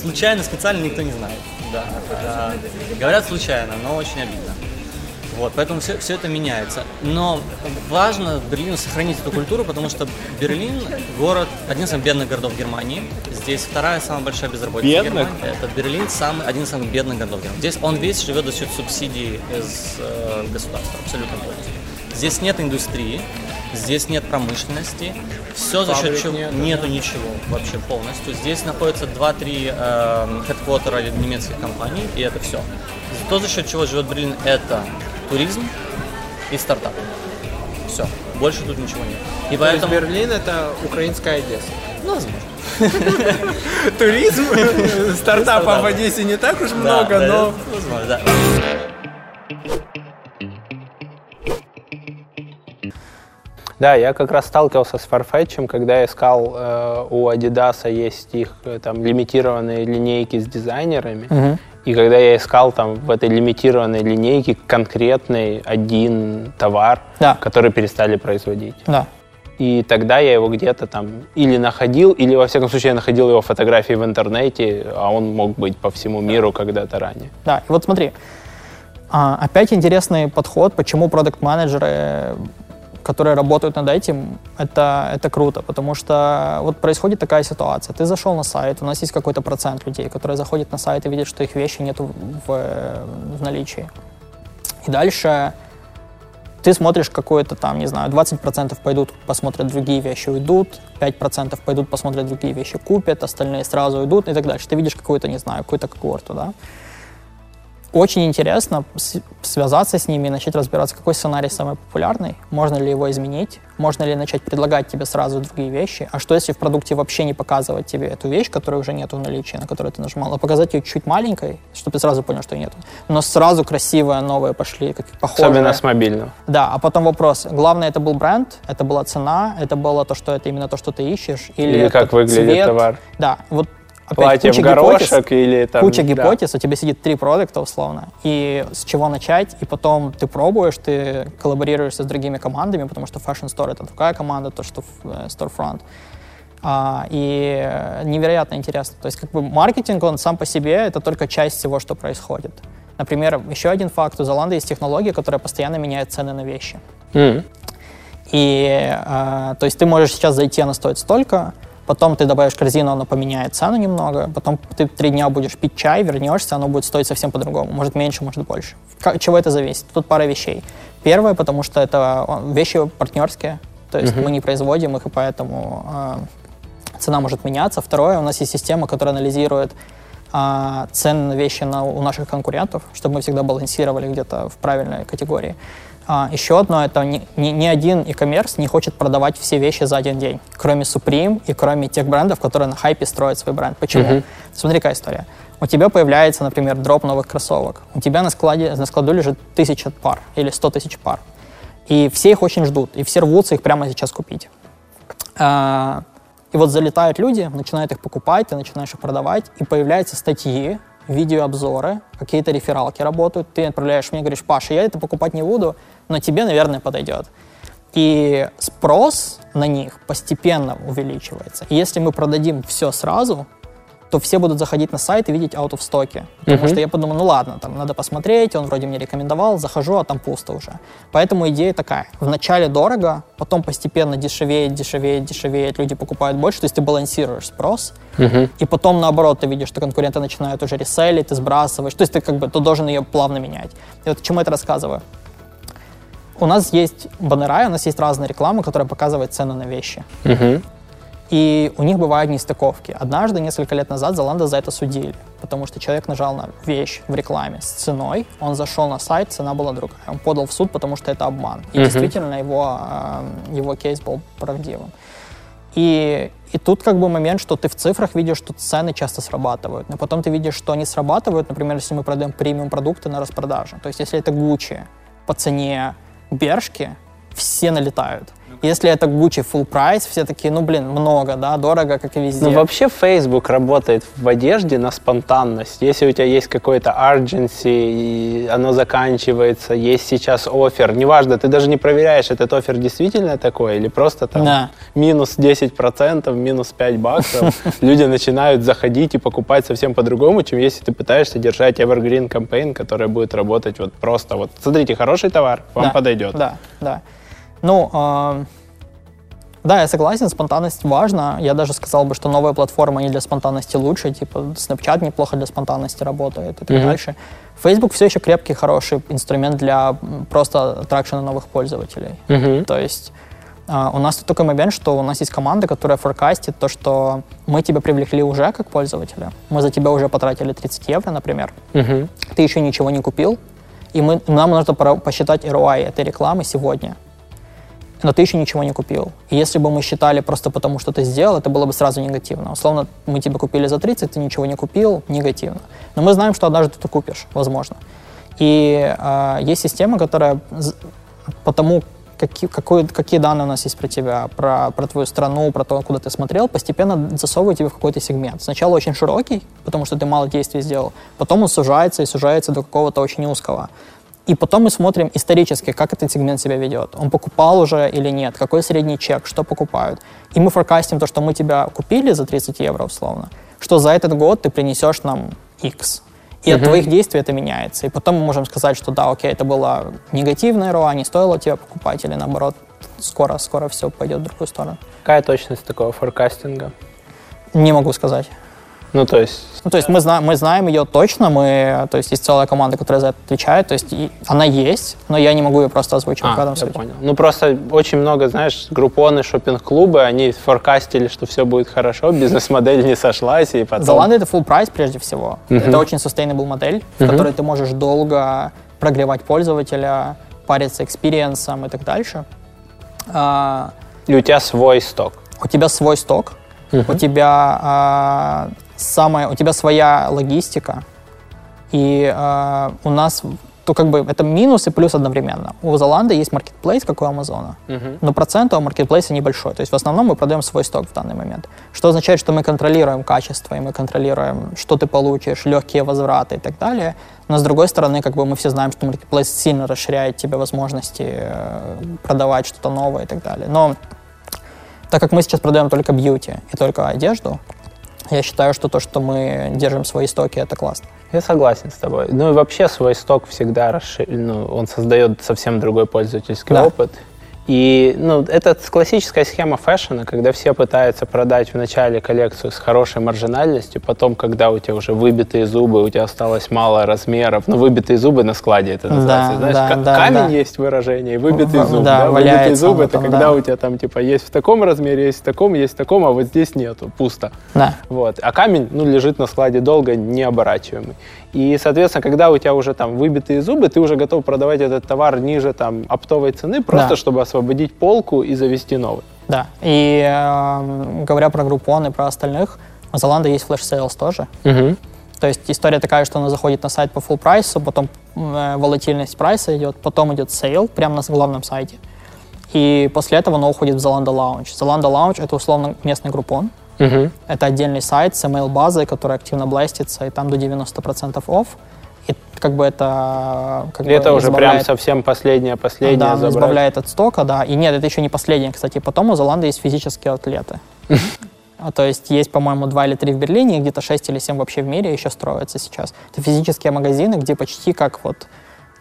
Случайно, специально никто не знает. Да, это, говорят случайно, но очень обидно. Вот, поэтому все, все это меняется. Но важно Берлину сохранить эту культуру, потому что Берлин город, один из самых бедных городов Германии. Здесь вторая самая большая безработица Бедных? Германии. Это Берлин самый, один из самых бедных городов Германии. Здесь он весь живет за счет субсидий из э, государства, абсолютно полностью. Здесь нет индустрии, здесь нет промышленности, все за счет чего нету, нету ничего вообще полностью. Здесь находится 2-3 э, хедквотера немецких компаний, и это все. То, за счет чего живет Берлин, это туризм и стартап. Все. Больше тут ничего нет. И поэтому... Берлин это украинская Одесса. Ну, возможно. Туризм, стартапов Стартап. в Одессе не так уж Да, много, да, но... Возможно, да. Да, я как раз сталкивался с Farfetch, когда я искал, э, у Adidas есть их э, там лимитированные линейки с дизайнерами, Мгм. и когда я искал там в этой лимитированной линейке конкретный один товар, Да. который перестали производить. Да. И тогда я его где-то там или находил, или во всяком случае я находил его фотографии в интернете, а он мог быть по всему миру когда-то ранее. Да, и вот смотри, а, опять интересный подход, почему продукт-менеджеры, которые работают над этим, это, это круто, потому что вот происходит такая ситуация. Ты зашел на сайт, у нас есть какой-то процент людей, которые заходят на сайт и видят, что их вещи нет в, в наличии. И дальше ты смотришь какое-то там, не знаю, 20% пойдут, посмотрят другие вещи, уйдут, 5% пойдут, посмотрят другие вещи, купят, остальные сразу уйдут и так дальше. Ты видишь какую-то, не знаю, какую-то когорту, да? Очень интересно связаться с ними и начать разбираться, какой сценарий самый популярный, можно ли его изменить, можно ли начать предлагать тебе сразу другие вещи, а что если в продукте вообще не показывать тебе эту вещь, которая уже нету в наличии, на которую ты нажимал, а показать ее чуть маленькой, чтобы ты сразу понял, что ее нету, но сразу красивые, новые пошли, как похожие. Особенно с мобильного. Да, а потом вопрос. Главное, это был бренд, это была цена, это было то, что это именно то, что ты ищешь, или, Или как выглядит цвет. товар. Да, вот опять Платье в куча гипотез, горошек или там... куча да. гипотез, у тебя сидит три продукта условно, и с чего начать, и потом ты пробуешь, ты коллаборируешься с другими командами, потому что Fashion Store это другая команда, то, что э, Storefront. А, и невероятно интересно. То есть как бы маркетинг, он сам по себе, это только часть всего, что происходит. Например, еще один факт, у Zalando есть технология, которая постоянно меняет цены на вещи. М. И, э, то есть ты можешь сейчас зайти, она стоит столько, потом ты добавишь корзину, она поменяет цену немного, потом ты три дня будешь пить чай, вернешься, оно будет стоить совсем по-другому, может меньше, может больше. Как- чего это зависит? Тут пара вещей. Первое, потому что это э, вещи партнерские, то есть мы не производим их, и поэтому э, цена может меняться. Второе, у нас есть система, которая анализирует а, цены на вещи на, у наших конкурентов, чтобы мы всегда балансировали где-то в правильной категории. А, еще одно, это ни, ни, ни один e-commerce не хочет продавать все вещи за один день, кроме Supreme и кроме тех брендов, которые на хайпе строят свой бренд. Почему? Смотри, какая история. У тебя появляется, например, дроп новых кроссовок. У тебя на, складе, на складу лежит тысяча пар или сто тысяч пар. И все их очень ждут, и все рвутся их прямо сейчас купить. А, И вот залетают люди, начинают их покупать, ты начинаешь их продавать, и появляются статьи, видеообзоры, какие-то рефералки работают. Ты отправляешь мне, говоришь, Паша, я это покупать не буду, но тебе, наверное, подойдет. И спрос на них постепенно увеличивается. И если мы продадим все сразу, то все будут заходить на сайт и видеть out of стоке. Потому что я подумал, ну ладно, там надо посмотреть, он вроде мне рекомендовал, захожу, а там пусто уже. Поэтому идея такая. Вначале дорого, потом постепенно дешевеет, дешевеет, дешевеет, люди покупают больше, то есть ты балансируешь спрос, и потом наоборот ты видишь, что конкуренты начинают уже реселить, ты сбрасываешь, то есть ты как бы, ты должен ее плавно менять. И вот к чему это рассказываю? У нас есть баннера, у нас есть разная реклама, которая показывает цены на вещи. Мгм. И у них бывают нестыковки. Однажды, несколько лет назад, Золанда за это судили, потому что человек нажал на вещь в рекламе с ценой, он зашел на сайт, цена была другая. Он подал в суд, потому что это обман. И действительно его, э, его кейс был правдивым. И, и тут как бы момент, что ты в цифрах видишь, что цены часто срабатывают, но потом ты видишь, что они срабатывают, например, если мы продаем премиум продукты на распродаже. То есть если это Gucci по цене Бершки, все налетают. Если это Gucci full price, все такие, ну блин, много, да, дорого, как и везде. Ну, вообще Facebook работает в одежде на спонтанность. Если у тебя есть какой-то urgency, и оно заканчивается, есть сейчас офер, неважно, ты даже не проверяешь, этот офер действительно такой или просто там Да. минус 10%, минус 5 баксов. Люди начинают заходить и покупать совсем по-другому, чем если ты пытаешься держать evergreen campaign, которая будет работать вот просто вот, смотрите, хороший товар, вам Да, подойдет. Да, да. Ну, э, да, я согласен, спонтанность важна. Я даже сказал бы, что новые платформы, они для спонтанности лучше. Типа Snapchat неплохо для спонтанности работает и так Мгм. дальше. Facebook все еще крепкий, хороший инструмент для просто аттракшена новых пользователей. Мгм. То есть а, у нас тут такой момент, что у нас есть команда, которая форкастит то, что мы тебя привлекли уже как пользователя, мы за тебя уже потратили 30 евро, например, Мгм. ты еще ничего не купил, и мы, нам нужно посчитать ROI этой рекламы сегодня. Но ты еще ничего не купил. И если бы мы считали просто потому, что ты сделал, это было бы сразу негативно. Условно, мы тебя купили за 30, ты ничего не купил, негативно. Но мы знаем, что однажды ты купишь, возможно. И а, есть система, которая по тому, какие, какой, какие данные у нас есть про тебя, про, про твою страну, про то, куда ты смотрел, постепенно засовывает тебя в какой-то сегмент. Сначала очень широкий, потому что ты мало действий сделал, потом он сужается и сужается до какого-то очень узкого. И потом мы смотрим исторически, как этот сегмент себя ведет. Он покупал уже или нет, какой средний чек, что покупают. И мы форкастим то, что мы тебя купили за 30 евро условно, что за этот год ты принесешь нам X. И от твоих действий это меняется. И потом мы можем сказать, что да, окей, это было негативное ROI, не стоило тебя покупать, или наоборот, скоро, скоро все пойдет в другую сторону. Какая точность такого форкастинга? Не могу сказать. Ну, то есть... Ну, то есть мы, знаем, мы знаем ее точно, мы, то есть есть целая команда, которая за это отвечает, то есть и она есть, но я не могу ее просто озвучивать А, я случае. понял. Ну, просто очень много, знаешь, группоны, шопинг-клубы, они forecast или, что все будет хорошо, бизнес-модель не сошлась, и потом... Zalando это full price прежде всего. Это очень sustainable модель, в которой ты можешь долго прогревать пользователя, париться experience ом и так дальше. А, И у тебя свой сток. у тебя свой сток, у тебя самая, у тебя своя логистика, и а, у нас то как бы это минус и плюс одновременно. У Zalando есть маркетплейс, как у Амазона, но процент у маркетплейса небольшой. То есть в основном мы продаем свой сток в данный момент. Что означает, что мы контролируем качество, и мы контролируем, что ты получишь, легкие возвраты и так далее. Но с другой стороны, как бы мы все знаем, что маркетплейс сильно расширяет тебе возможности э, продавать что-то новое и так далее. Но так как мы сейчас продаем только бьюти и только одежду, я считаю, что то, что мы держим свои стоки, это классно. Я согласен с тобой. Ну и вообще свой сток всегда расшир... ну, он создает совсем другой пользовательский Да. опыт. И ну, это классическая схема фэшена, когда все пытаются продать в начале коллекцию с хорошей маржинальностью, потом, когда у тебя уже выбитые зубы, у тебя осталось мало размеров, ну, выбитые зубы на складе это называется, Да, знаешь, да, ка- да, камень да. есть выражение, и выбитый зуб, да, да, выбитый зуб это там, когда да. у тебя там типа есть в таком размере, есть в таком, есть в таком, а вот здесь нету, пусто. Да. Вот. А камень, ну, лежит на складе долго, необорачиваемый. И, соответственно, когда у тебя уже там выбитые зубы, ты уже готов продавать этот товар ниже там оптовой цены, просто Да. чтобы освободить полку и завести новый. Да. И э, говоря про Groupon и про остальных, у Zalando есть flash sales тоже. То есть история такая, что она заходит на сайт по full price у, потом э, волатильность price а идет, потом идет sale прямо на главном сайте. И после этого она уходит в Zalando Lounge. Zalando Lounge — это условно местный группон. Это отдельный сайт с email-базой, который активно бластится, и там до 90% off. И как бы это... Как И бы это уже прям избавляет- совсем последнее, последнее да, забрать. избавляет от стока, да. И нет, это еще не последнее, кстати. Потом у Золанда есть физические атлеты. А, То есть есть, по-моему, два или три в Берлине, где-то шесть или семь вообще в мире еще строятся сейчас. Это физические магазины, где почти как вот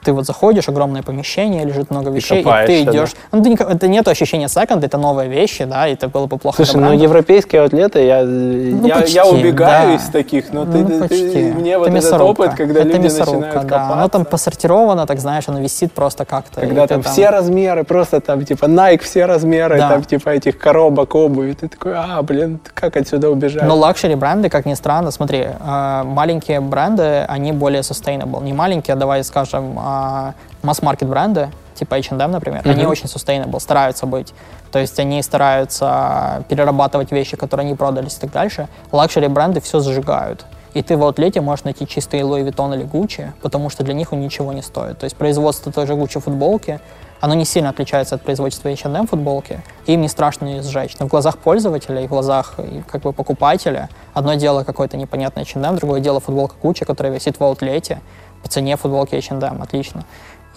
ты вот заходишь, огромное помещение, лежит много вещей, и, ты копаешься, да? идешь. Ну, ты ко- это нет ощущения секонда, это новые вещи, да, и это было бы плохо. Слушай, ну европейские атлеты, я, я, почти, я убегаю да. из таких, но ты, Ну, ты- почти. мне Это вот этот мясорубка. опыт, когда Это люди мясорубка, начинают да. копаться. Оно там посортировано, так знаешь, оно висит просто как-то. Когда и ты там все размеры, просто там типа Nike все размеры, Да. там типа этих коробок обуви. Ты такой, а, блин, как отсюда убежать? Но luxury бренды, как ни странно, смотри, э, маленькие бренды, они более sustainable. Не маленькие, а давай скажем, а, масс-маркет бренды, типа H&M, например, они очень sustainable, стараются быть. То есть они стараются перерабатывать вещи, которые не продались и так дальше. Luxury бренды все сжигают. И ты в аутлете можешь найти чистые Louis Vuitton или Gucci, потому что для них он ничего не стоит. То есть производство той же Gucci футболки, оно не сильно отличается от производства H&M футболки, и им не страшно ее сжечь. Но в глазах пользователя и в глазах как бы покупателя одно дело какой-то непонятный H&M, другое дело футболка Gucci, которая висит в аутлете по цене футболки H&M. Отлично.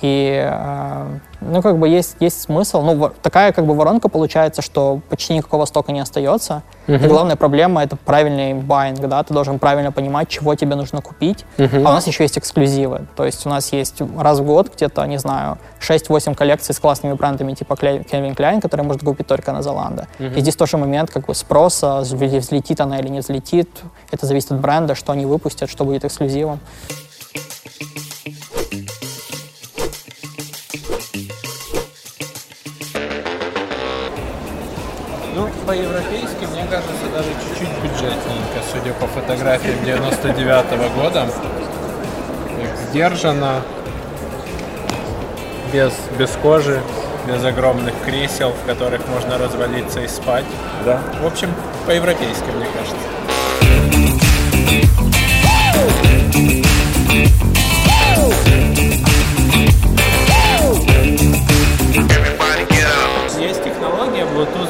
И, э, ну, как бы есть, есть смысл. Ну, такая как бы воронка получается, что почти никакого стока не остается. И главная проблема — это правильный байинг, да, ты должен правильно понимать, чего тебе нужно купить. А у нас еще есть эксклюзивы. То есть у нас есть раз в год где-то, не знаю, 6-8 коллекций с классными брендами типа Calvin Klein, которые можно купить только на Zalando. И здесь тоже момент как бы спроса, взле- взлетит она или не взлетит. Это зависит от бренда, что они выпустят, что будет эксклюзивом. Ну, по-европейски, мне кажется, даже чуть-чуть бюджетненько, судя по фотографиям 99 года. Сдержанно, без, без кожи, без огромных кресел, в которых можно развалиться и спать. Да. В общем, по-европейски, мне кажется.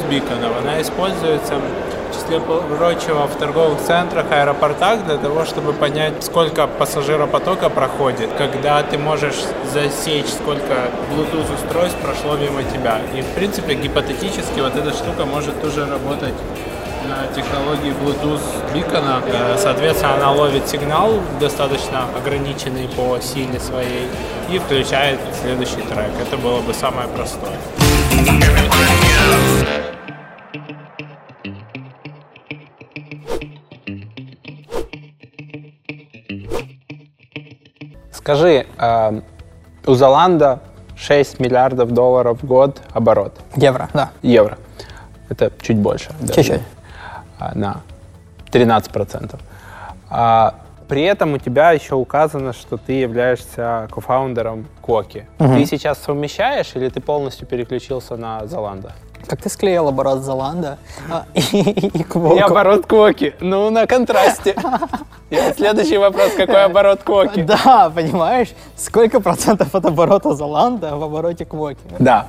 Биконов, она используется в числе прочего в торговых центрах, аэропортах для того, чтобы понять, сколько пассажиропотока проходит, когда ты можешь засечь, сколько Bluetooth устройств прошло мимо тебя. И в принципе гипотетически вот эта штука может уже работать на технологии Bluetooth бикона. Э, Соответственно, она ловит сигнал, достаточно ограниченный по силе своей, и включает следующий трек. Это было бы самое простое. Скажи, э, у Золанда 6 миллиардов долларов в год оборот. Евро, да. Евро. Это чуть больше. Чуть-чуть. А, на 13%. А, при этом у тебя еще указано, что ты являешься кофаундером Коки. Ты сейчас совмещаешь или ты полностью переключился на Золанда? Как ты склеил оборот Золанда а, и, и И Квоку? оборот Коки. Ну, на контрасте. Следующий вопрос, какой оборот Коки? Да, понимаешь? Сколько процентов от оборота Золанда в обороте Квоки? Да.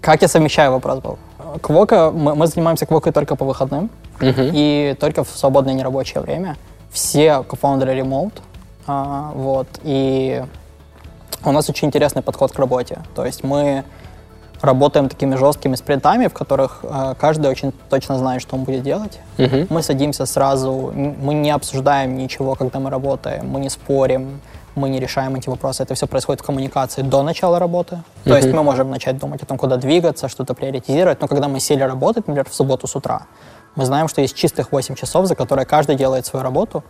Как я совмещаю, вопрос был. Квока, мы, мы занимаемся Квокой только по выходным и только в свободное нерабочее время. Все кофаундеры ремоут, а, вот, и у нас очень интересный подход к работе. То есть мы работаем такими жесткими спринтами, в которых э, каждый очень точно знает, что он будет делать. Мы садимся сразу, мы не обсуждаем ничего, когда мы работаем, мы не спорим, мы не решаем эти вопросы. Это все происходит в коммуникации до начала работы. То есть мы можем начать думать о том, куда двигаться, что-то приоритизировать, но когда мы сели работать, например, в субботу с утра, мы знаем, что есть чистых 8 часов, за которые каждый делает свою работу,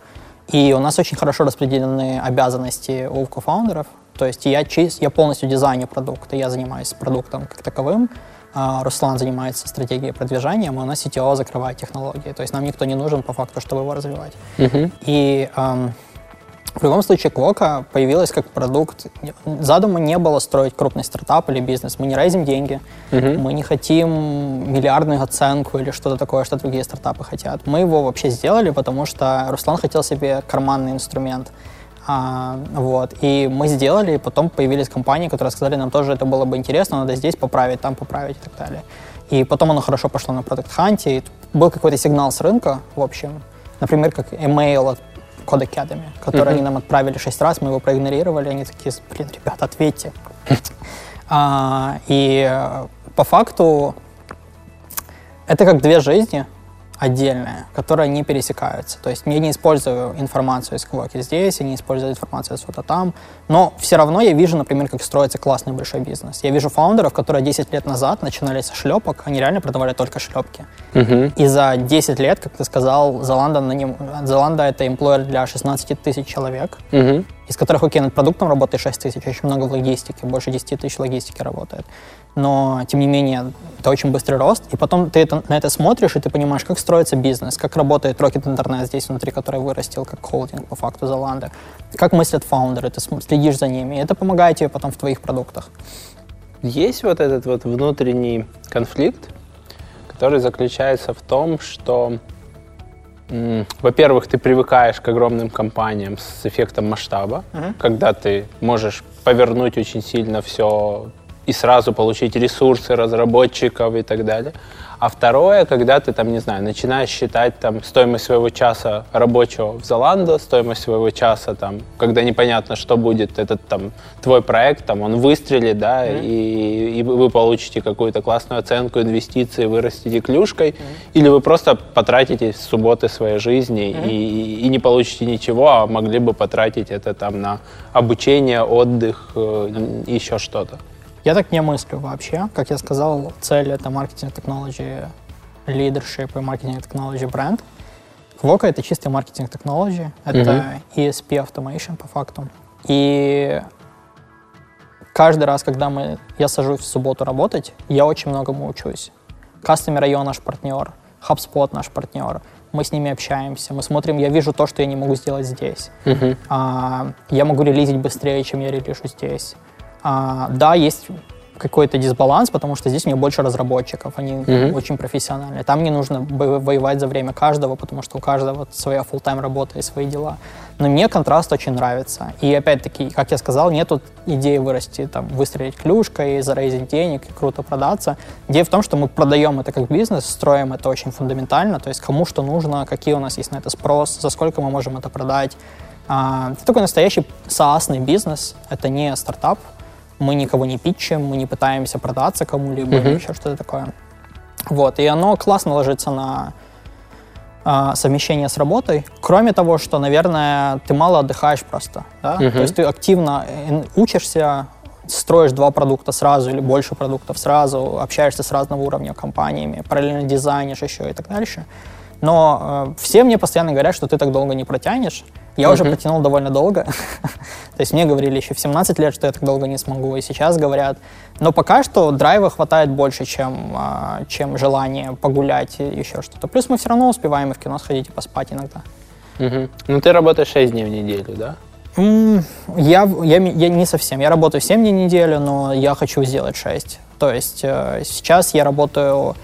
и у нас очень хорошо распределены обязанности у кофаундеров. То есть я, чис- я полностью дизайню продукта, я занимаюсь продуктом как таковым, а Руслан занимается стратегией продвижения, а у нас CTO закрывает технологии. То есть нам никто не нужен по факту, чтобы его развивать. И эм, в любом случае Квока появилась как продукт. Задума не было строить крупный стартап или бизнес. Мы не рейзим деньги, мы не хотим миллиардную оценку или что-то такое, что другие стартапы хотят. Мы его вообще сделали, потому что Руслан хотел себе карманный инструмент. А, вот. И мы сделали, и потом появились компании, которые сказали, нам тоже это было бы интересно, надо здесь поправить, там поправить и так далее. И потом оно хорошо пошло на Product Hunt, и был какой-то сигнал с рынка, в общем, например, как email Code Academy, который они нам отправили шесть раз, мы его проигнорировали, они такие, блин, ребята, ответьте. А, И э, по факту это как две жизни отдельные, которые не пересекаются. То есть я не использую информацию из Квоки здесь, я не использую информацию из то там, но все равно я вижу, например, как строится классный большой бизнес. Я вижу фаундеров, которые 10 лет назад начинали со шлепок, они реально продавали только шлепки. И за 10 лет, как ты сказал, Золанда, наним... Золанда это эмплойер для 16 тысяч человек, из которых, окей, над продуктом работает 6 тысяч, очень много в логистике, больше 10 тысяч в логистике работает. Но, тем не менее, это очень быстрый рост, и потом ты это- на это смотришь, и ты понимаешь, как строится бизнес, как работает Rocket Internet здесь внутри, который вырастил как холдинг по факту Золанда, как мыслят фаундеры, ты следишь за ними, и это помогает тебе потом в твоих продуктах. Есть вот этот вот внутренний конфликт, который заключается в том, что, во-первых, ты привыкаешь к огромным компаниям с эффектом масштаба, когда ты можешь повернуть очень сильно все и сразу получить ресурсы разработчиков и так далее. А второе, когда ты там, не знаю, начинаешь считать там стоимость своего часа рабочего в Золандо, стоимость своего часа там, когда непонятно, что будет этот там твой проект, там он выстрелит, да, и, и вы получите какую-то классную оценку, инвестиции, вырастите клюшкой, или вы просто потратите субботы своей жизни и, и не получите ничего, а могли бы потратить это там на обучение, отдых, э, еще что-то. Я так не мыслю вообще. Как я сказал, цель — это маркетинг, технологии, leadership и маркетинг, технологии, бренд. Квока — это чистый маркетинг, технологии. Это ESP automation по факту. И каждый раз, когда мы, я сажусь в субботу работать, я очень многому учусь. Customer IO наш партнер, HubSpot наш партнер. Мы с ними общаемся, мы смотрим, я вижу то, что я не могу сделать здесь. А, я могу релизить быстрее, чем я релижу здесь. А, да, есть какой-то дисбаланс, потому что здесь у них больше разработчиков, они Мгм. очень профессиональные. Там не нужно воевать за время каждого, потому что у каждого своя full-time работа и свои дела. Но мне контраст очень нравится. И опять-таки, как я сказал, нету идеи вырасти, там, выстрелить клюшкой, зарейзить денег и круто продаться. Идея в том, что мы продаем это как бизнес, строим это очень фундаментально, то есть кому что нужно, какие у нас есть на это спрос, за сколько мы можем это продать. А, это такой настоящий SaaS бизнес, это не стартап, мы никого не питчим, мы не пытаемся продаться кому-либо или еще что-то такое. Вот, и оно классно ложится на а, совмещение с работой. Кроме того, что, наверное, ты мало отдыхаешь просто, да? Мгм. То есть ты активно э, учишься, строишь два продукта сразу или больше продуктов сразу, общаешься с разного уровня компаниями, параллельно дизайнишь еще и так дальше. Но э, все мне постоянно говорят, что ты так долго не протянешь. Я уже протянул довольно долго. То есть мне говорили еще в 17 лет, что я так долго не смогу, и сейчас говорят. Но пока что драйва хватает больше, чем, а, чем желание погулять и еще что-то. Плюс мы все равно успеваем и в кино сходить и поспать иногда. Ну, ты работаешь 6 дней в неделю, да? Я, я, я не совсем. Я работаю 7 дней в неделю, но я хочу сделать 6. То есть э, сейчас я работаю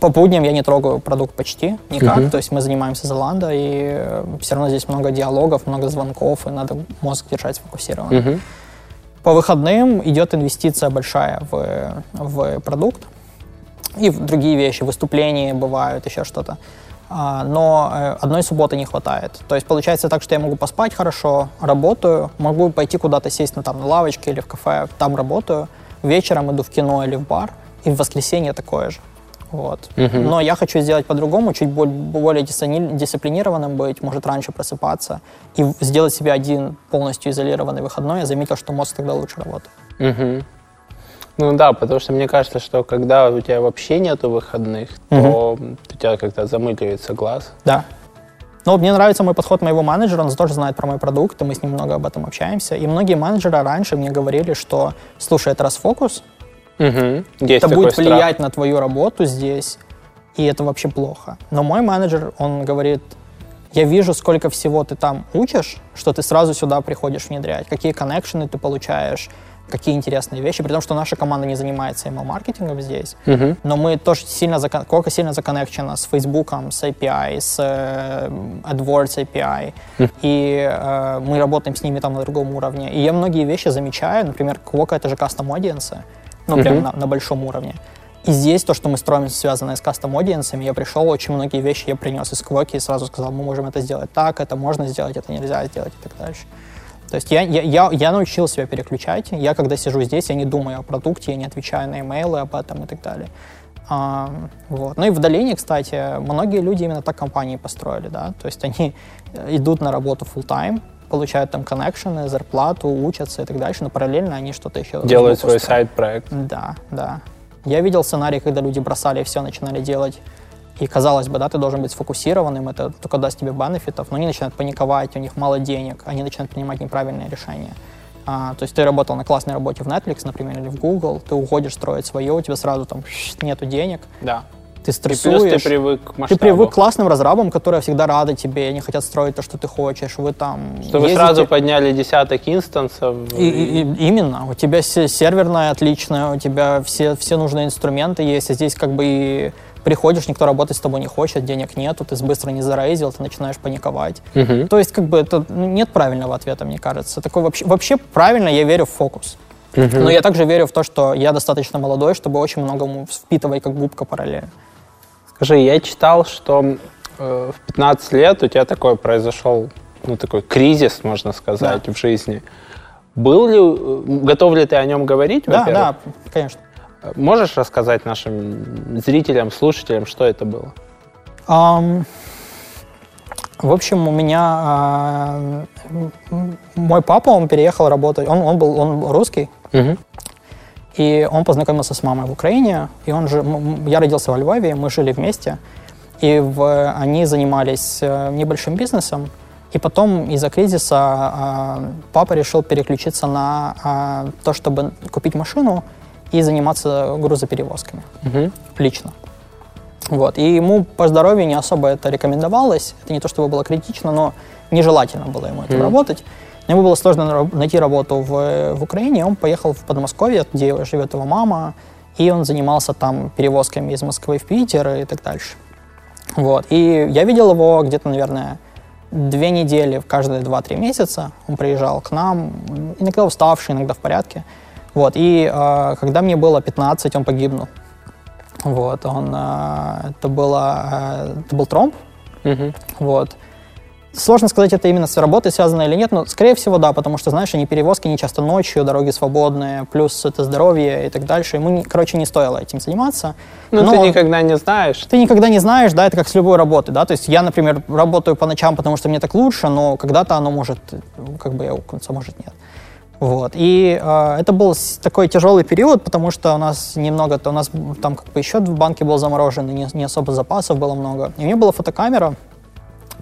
по будням я не трогаю продукт почти никак. Мгм. То есть мы занимаемся Zalando, и все равно здесь много диалогов, много звонков, и надо мозг держать сфокусированным. Мгм. По выходным идет инвестиция большая в, в продукт и в другие вещи, выступления бывают, еще что-то. А, Но э, одной субботы не хватает. То есть получается так, что я могу поспать хорошо, работаю, могу пойти куда-то сесть на, там, на лавочке или в кафе, там работаю, вечером иду в кино или в бар, и в воскресенье такое же. Вот. Мгм. Но я хочу сделать по-другому, чуть более дисциплини- дисциплинированным быть, может раньше просыпаться и сделать себе один полностью изолированный выходной. Я заметил, что мозг тогда лучше работает. Мгм. Ну да, потому что мне кажется, что когда у тебя вообще нету выходных, то у тебя как-то замыливается глаз. Да. Но вот мне нравится мой подход моего менеджера, он тоже знает про мой продукт, и мы с ним много об этом общаемся. И многие менеджеры раньше мне говорили, что, слушай, это расфокус, Мгм. Есть это будет страх. влиять на твою работу здесь, и это вообще плохо. Но мой менеджер, он говорит, я вижу, сколько всего ты там учишь, что ты сразу сюда приходишь внедрять, какие коннекшены ты получаешь, какие интересные вещи, при том, что наша команда не занимается email-маркетингом здесь, Мгм. но мы тоже сильно, закон- Кока сильно законнекчена с Facebook, с API, с э, AdWords API, и э, мы работаем с ними там на другом уровне. И я многие вещи замечаю, например, Кока это же custom audience, ну, прям на, на большом уровне. И здесь то, что мы строим, связанное с audience, я пришел, очень многие вещи я принес из Квоки и сразу сказал, мы можем это сделать так, это можно сделать, это нельзя сделать и так дальше. То есть я, я, я, я научил себя переключать. Я, когда сижу здесь, я не думаю о продукте, я не отвечаю на имейлы об этом и так далее. А, вот. Ну и в долине, кстати, многие люди именно так компании построили, да, то есть они э, идут на работу full time, получают там коннекшены, зарплату, учатся и так дальше, но параллельно они что-то еще Делают свой сайт-проект. Да, да. Я видел сценарий, когда люди бросали все, начинали делать. И казалось бы, да, ты должен быть сфокусированным, это только даст тебе бенефитов, но они начинают паниковать, у них мало денег, они начинают принимать неправильные решения. А, то есть ты работал на классной работе в Netflix, например, или в Google, ты уходишь строить свое, у тебя сразу там нету денег, Да. Ты И плюс стрессуешь. ты привык к Ты масштабу. привык к классным разрабам, которые всегда рады тебе, они хотят строить то, что ты хочешь. Вы там Что вы ездите- сразу подняли десяток инстансов. и, и- и- именно. У тебя се- серверная отличная, у тебя все, все нужные инструменты есть, а здесь как бы и приходишь, никто работать с тобой не хочет, денег нету, ты быстро не зарейзил, ты начинаешь паниковать. Мгм. То есть как бы это ну, нет правильного ответа, мне кажется. Такой вообще, вообще правильно я верю в фокус. Но я также верю в то, что я достаточно молодой, чтобы очень многому впитывать как губка параллельно. Скажи, я читал, что э, в 15 лет у тебя такой произошел, ну, такой кризис, можно сказать, в жизни. Был ли, э, готов ли ты о нем говорить, Да, да, конечно. Можешь рассказать нашим зрителям, слушателям, что это было? Ам, в общем, у меня м, мой папа, он переехал работать, он, он был он русский, Мгм. И он познакомился с мамой в Украине, и он же, я родился во Львове, мы жили вместе, и в, они занимались э, небольшим бизнесом, и потом из-за кризиса а, папа решил переключиться на а, то, чтобы купить машину и заниматься грузоперевозками Мгм. лично. Вот. И ему по здоровью не особо это рекомендовалось. Это не то, чтобы было критично, но нежелательно было ему этим Мгм. работать. Ему было сложно на- найти работу в, в Украине, он поехал в Подмосковье, где живет его мама, и он занимался там перевозками из Москвы в Питер и так дальше. Вот. И я видел его где-то, наверное, две недели в каждые два-три месяца. Он приезжал к нам, иногда уставший, иногда в порядке. Вот. И э, когда мне было 15, он погибнул. Вот. Он, э, это, было, э, это был тромб. Мгм. Вот. Сложно сказать, это именно с работой связано или нет, но, скорее всего, да, потому что, знаешь, они перевозки не часто ночью, дороги свободные, плюс это здоровье и так дальше. Ему, короче, не стоило этим заниматься. Ну, Но ты он- никогда не знаешь. ты никогда не знаешь, да, это как с любой работой, да, то есть я, например, работаю по ночам, потому что мне так лучше, но когда-то оно может, ну, как бы я укнуться, может нет. Вот. И э, это был такой тяжелый период, потому что у нас немного, у нас там как бы еще в банке был заморожен, и не, не особо запасов было много. И у меня была фотокамера,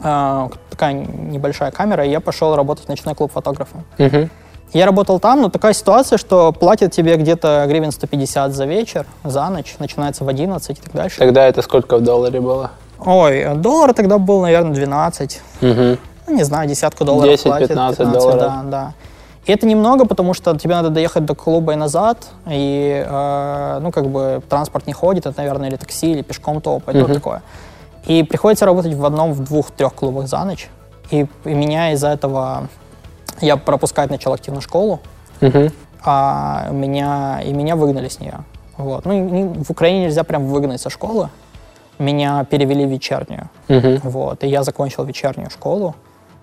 такая небольшая камера, и я пошел работать в ночной клуб фотографа. Мгм. Я работал там, но такая ситуация, что платят тебе где-то гривен 150 за вечер, за ночь, начинается в 11 и так дальше. Тогда это сколько в долларе было? Ой, а доллар тогда был, наверное, 12. Мгм. Ну, не знаю, десятку долларов 10-15 платят. 15, долларов. Да, да. И это немного, потому что тебе надо доехать до клуба и назад, и, э, ну, как бы, транспорт не ходит, это, наверное, или такси, или пешком топать, вот такое. И приходится работать в одном, в двух, трех клубах за ночь. И, и меня из-за этого... Я пропускать начал активно школу, Мгм. а меня, и меня выгнали с нее. Вот. Ну, в Украине нельзя прям выгнать со школы. Меня перевели в вечернюю. Мгм. Вот. И я закончил вечернюю школу.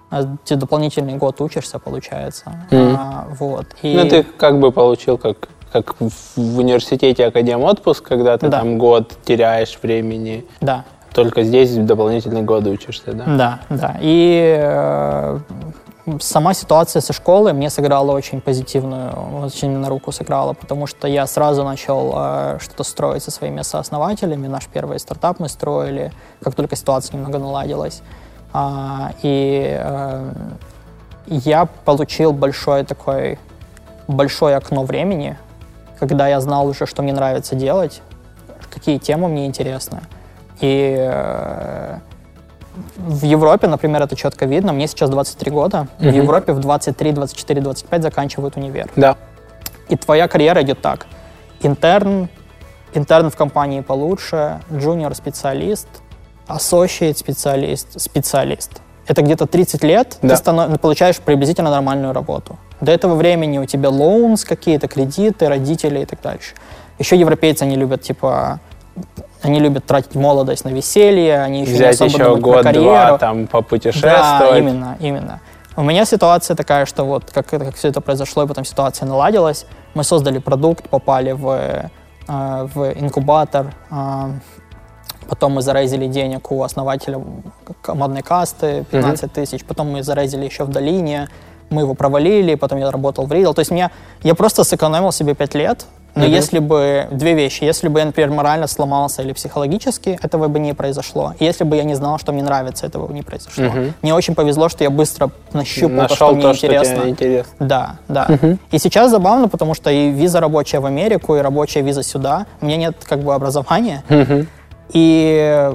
А Ты дополнительный год учишься, получается. Мгм. А, вот. И... Ну, ты как бы получил, как, как в в университете академ отпуск, когда ты Да. там год теряешь времени. Да, Только здесь дополнительный год учишься, да? да, да. И э, сама ситуация со школой мне сыграла очень позитивную, очень на руку сыграла, потому что я сразу начал э, что-то строить со своими сооснователями. Наш первый стартап мы строили, как только ситуация немного наладилась. А, и э, я получил большое такое, большое окно времени, когда я знал уже, что мне нравится делать, какие темы мне интересны. И э, в Европе, например, это четко видно. Мне сейчас 23 года. В Мгм. Европе в 23, 24, 25 заканчивают универ. Да. И твоя карьера идет так. Интерн, интерн в компании получше, джуниор-специалист, associate специалист, специалист. Это где-то 30 лет Да. ты станов- получаешь приблизительно нормальную работу. До этого времени у тебя loans какие-то, кредиты, родители и так дальше. Еще европейцы, они любят, типа, они любят тратить молодость на веселье, они еще не Взять особо еще думают про год-два, карьеру. там, Да, попутешествовать. именно, именно. У меня ситуация такая, что вот как, как все это произошло, и потом ситуация наладилась. Мы создали продукт, попали в, э, в инкубатор, э, потом мы зарейзили денег у основателя командной касты, 15 тысяч, потом мы зарейзили еще в долине, мы его провалили, потом я работал в Ридл. То есть меня, я просто сэкономил себе 5 лет, но Мгм. если бы, две вещи, если бы я, например, морально сломался или психологически, этого бы не произошло. Если бы я не знал, что мне нравится, этого бы не произошло. Мгм. Мне очень повезло, что я быстро нащупал то, Нашел что мне то, что интересно. тебе интересно. Да, да. И сейчас забавно, потому что и виза рабочая в Америку, и рабочая виза сюда. У меня нет как бы образования. Мгм. И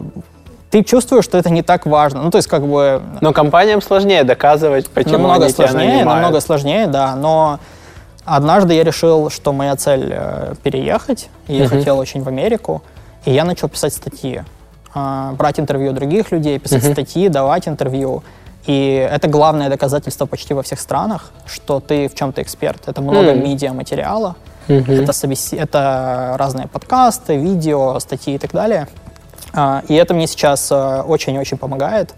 ты чувствуешь, что это не так важно. Ну, то есть, как бы, Но компаниям сложнее доказывать, почему намного они тебя сложнее, нанимают. намного сложнее, да. Но однажды я решил, что моя цель э, переехать, и я хотел очень в Америку, и я начал писать статьи, а, брать интервью других людей, писать статьи, давать интервью. И это главное доказательство почти во всех странах, что ты в чем-то эксперт. Это много Мгм. медиа-материала, Мгм. это, собес- это разные подкасты, видео, статьи и так далее. А, И это мне сейчас э, очень-очень помогает.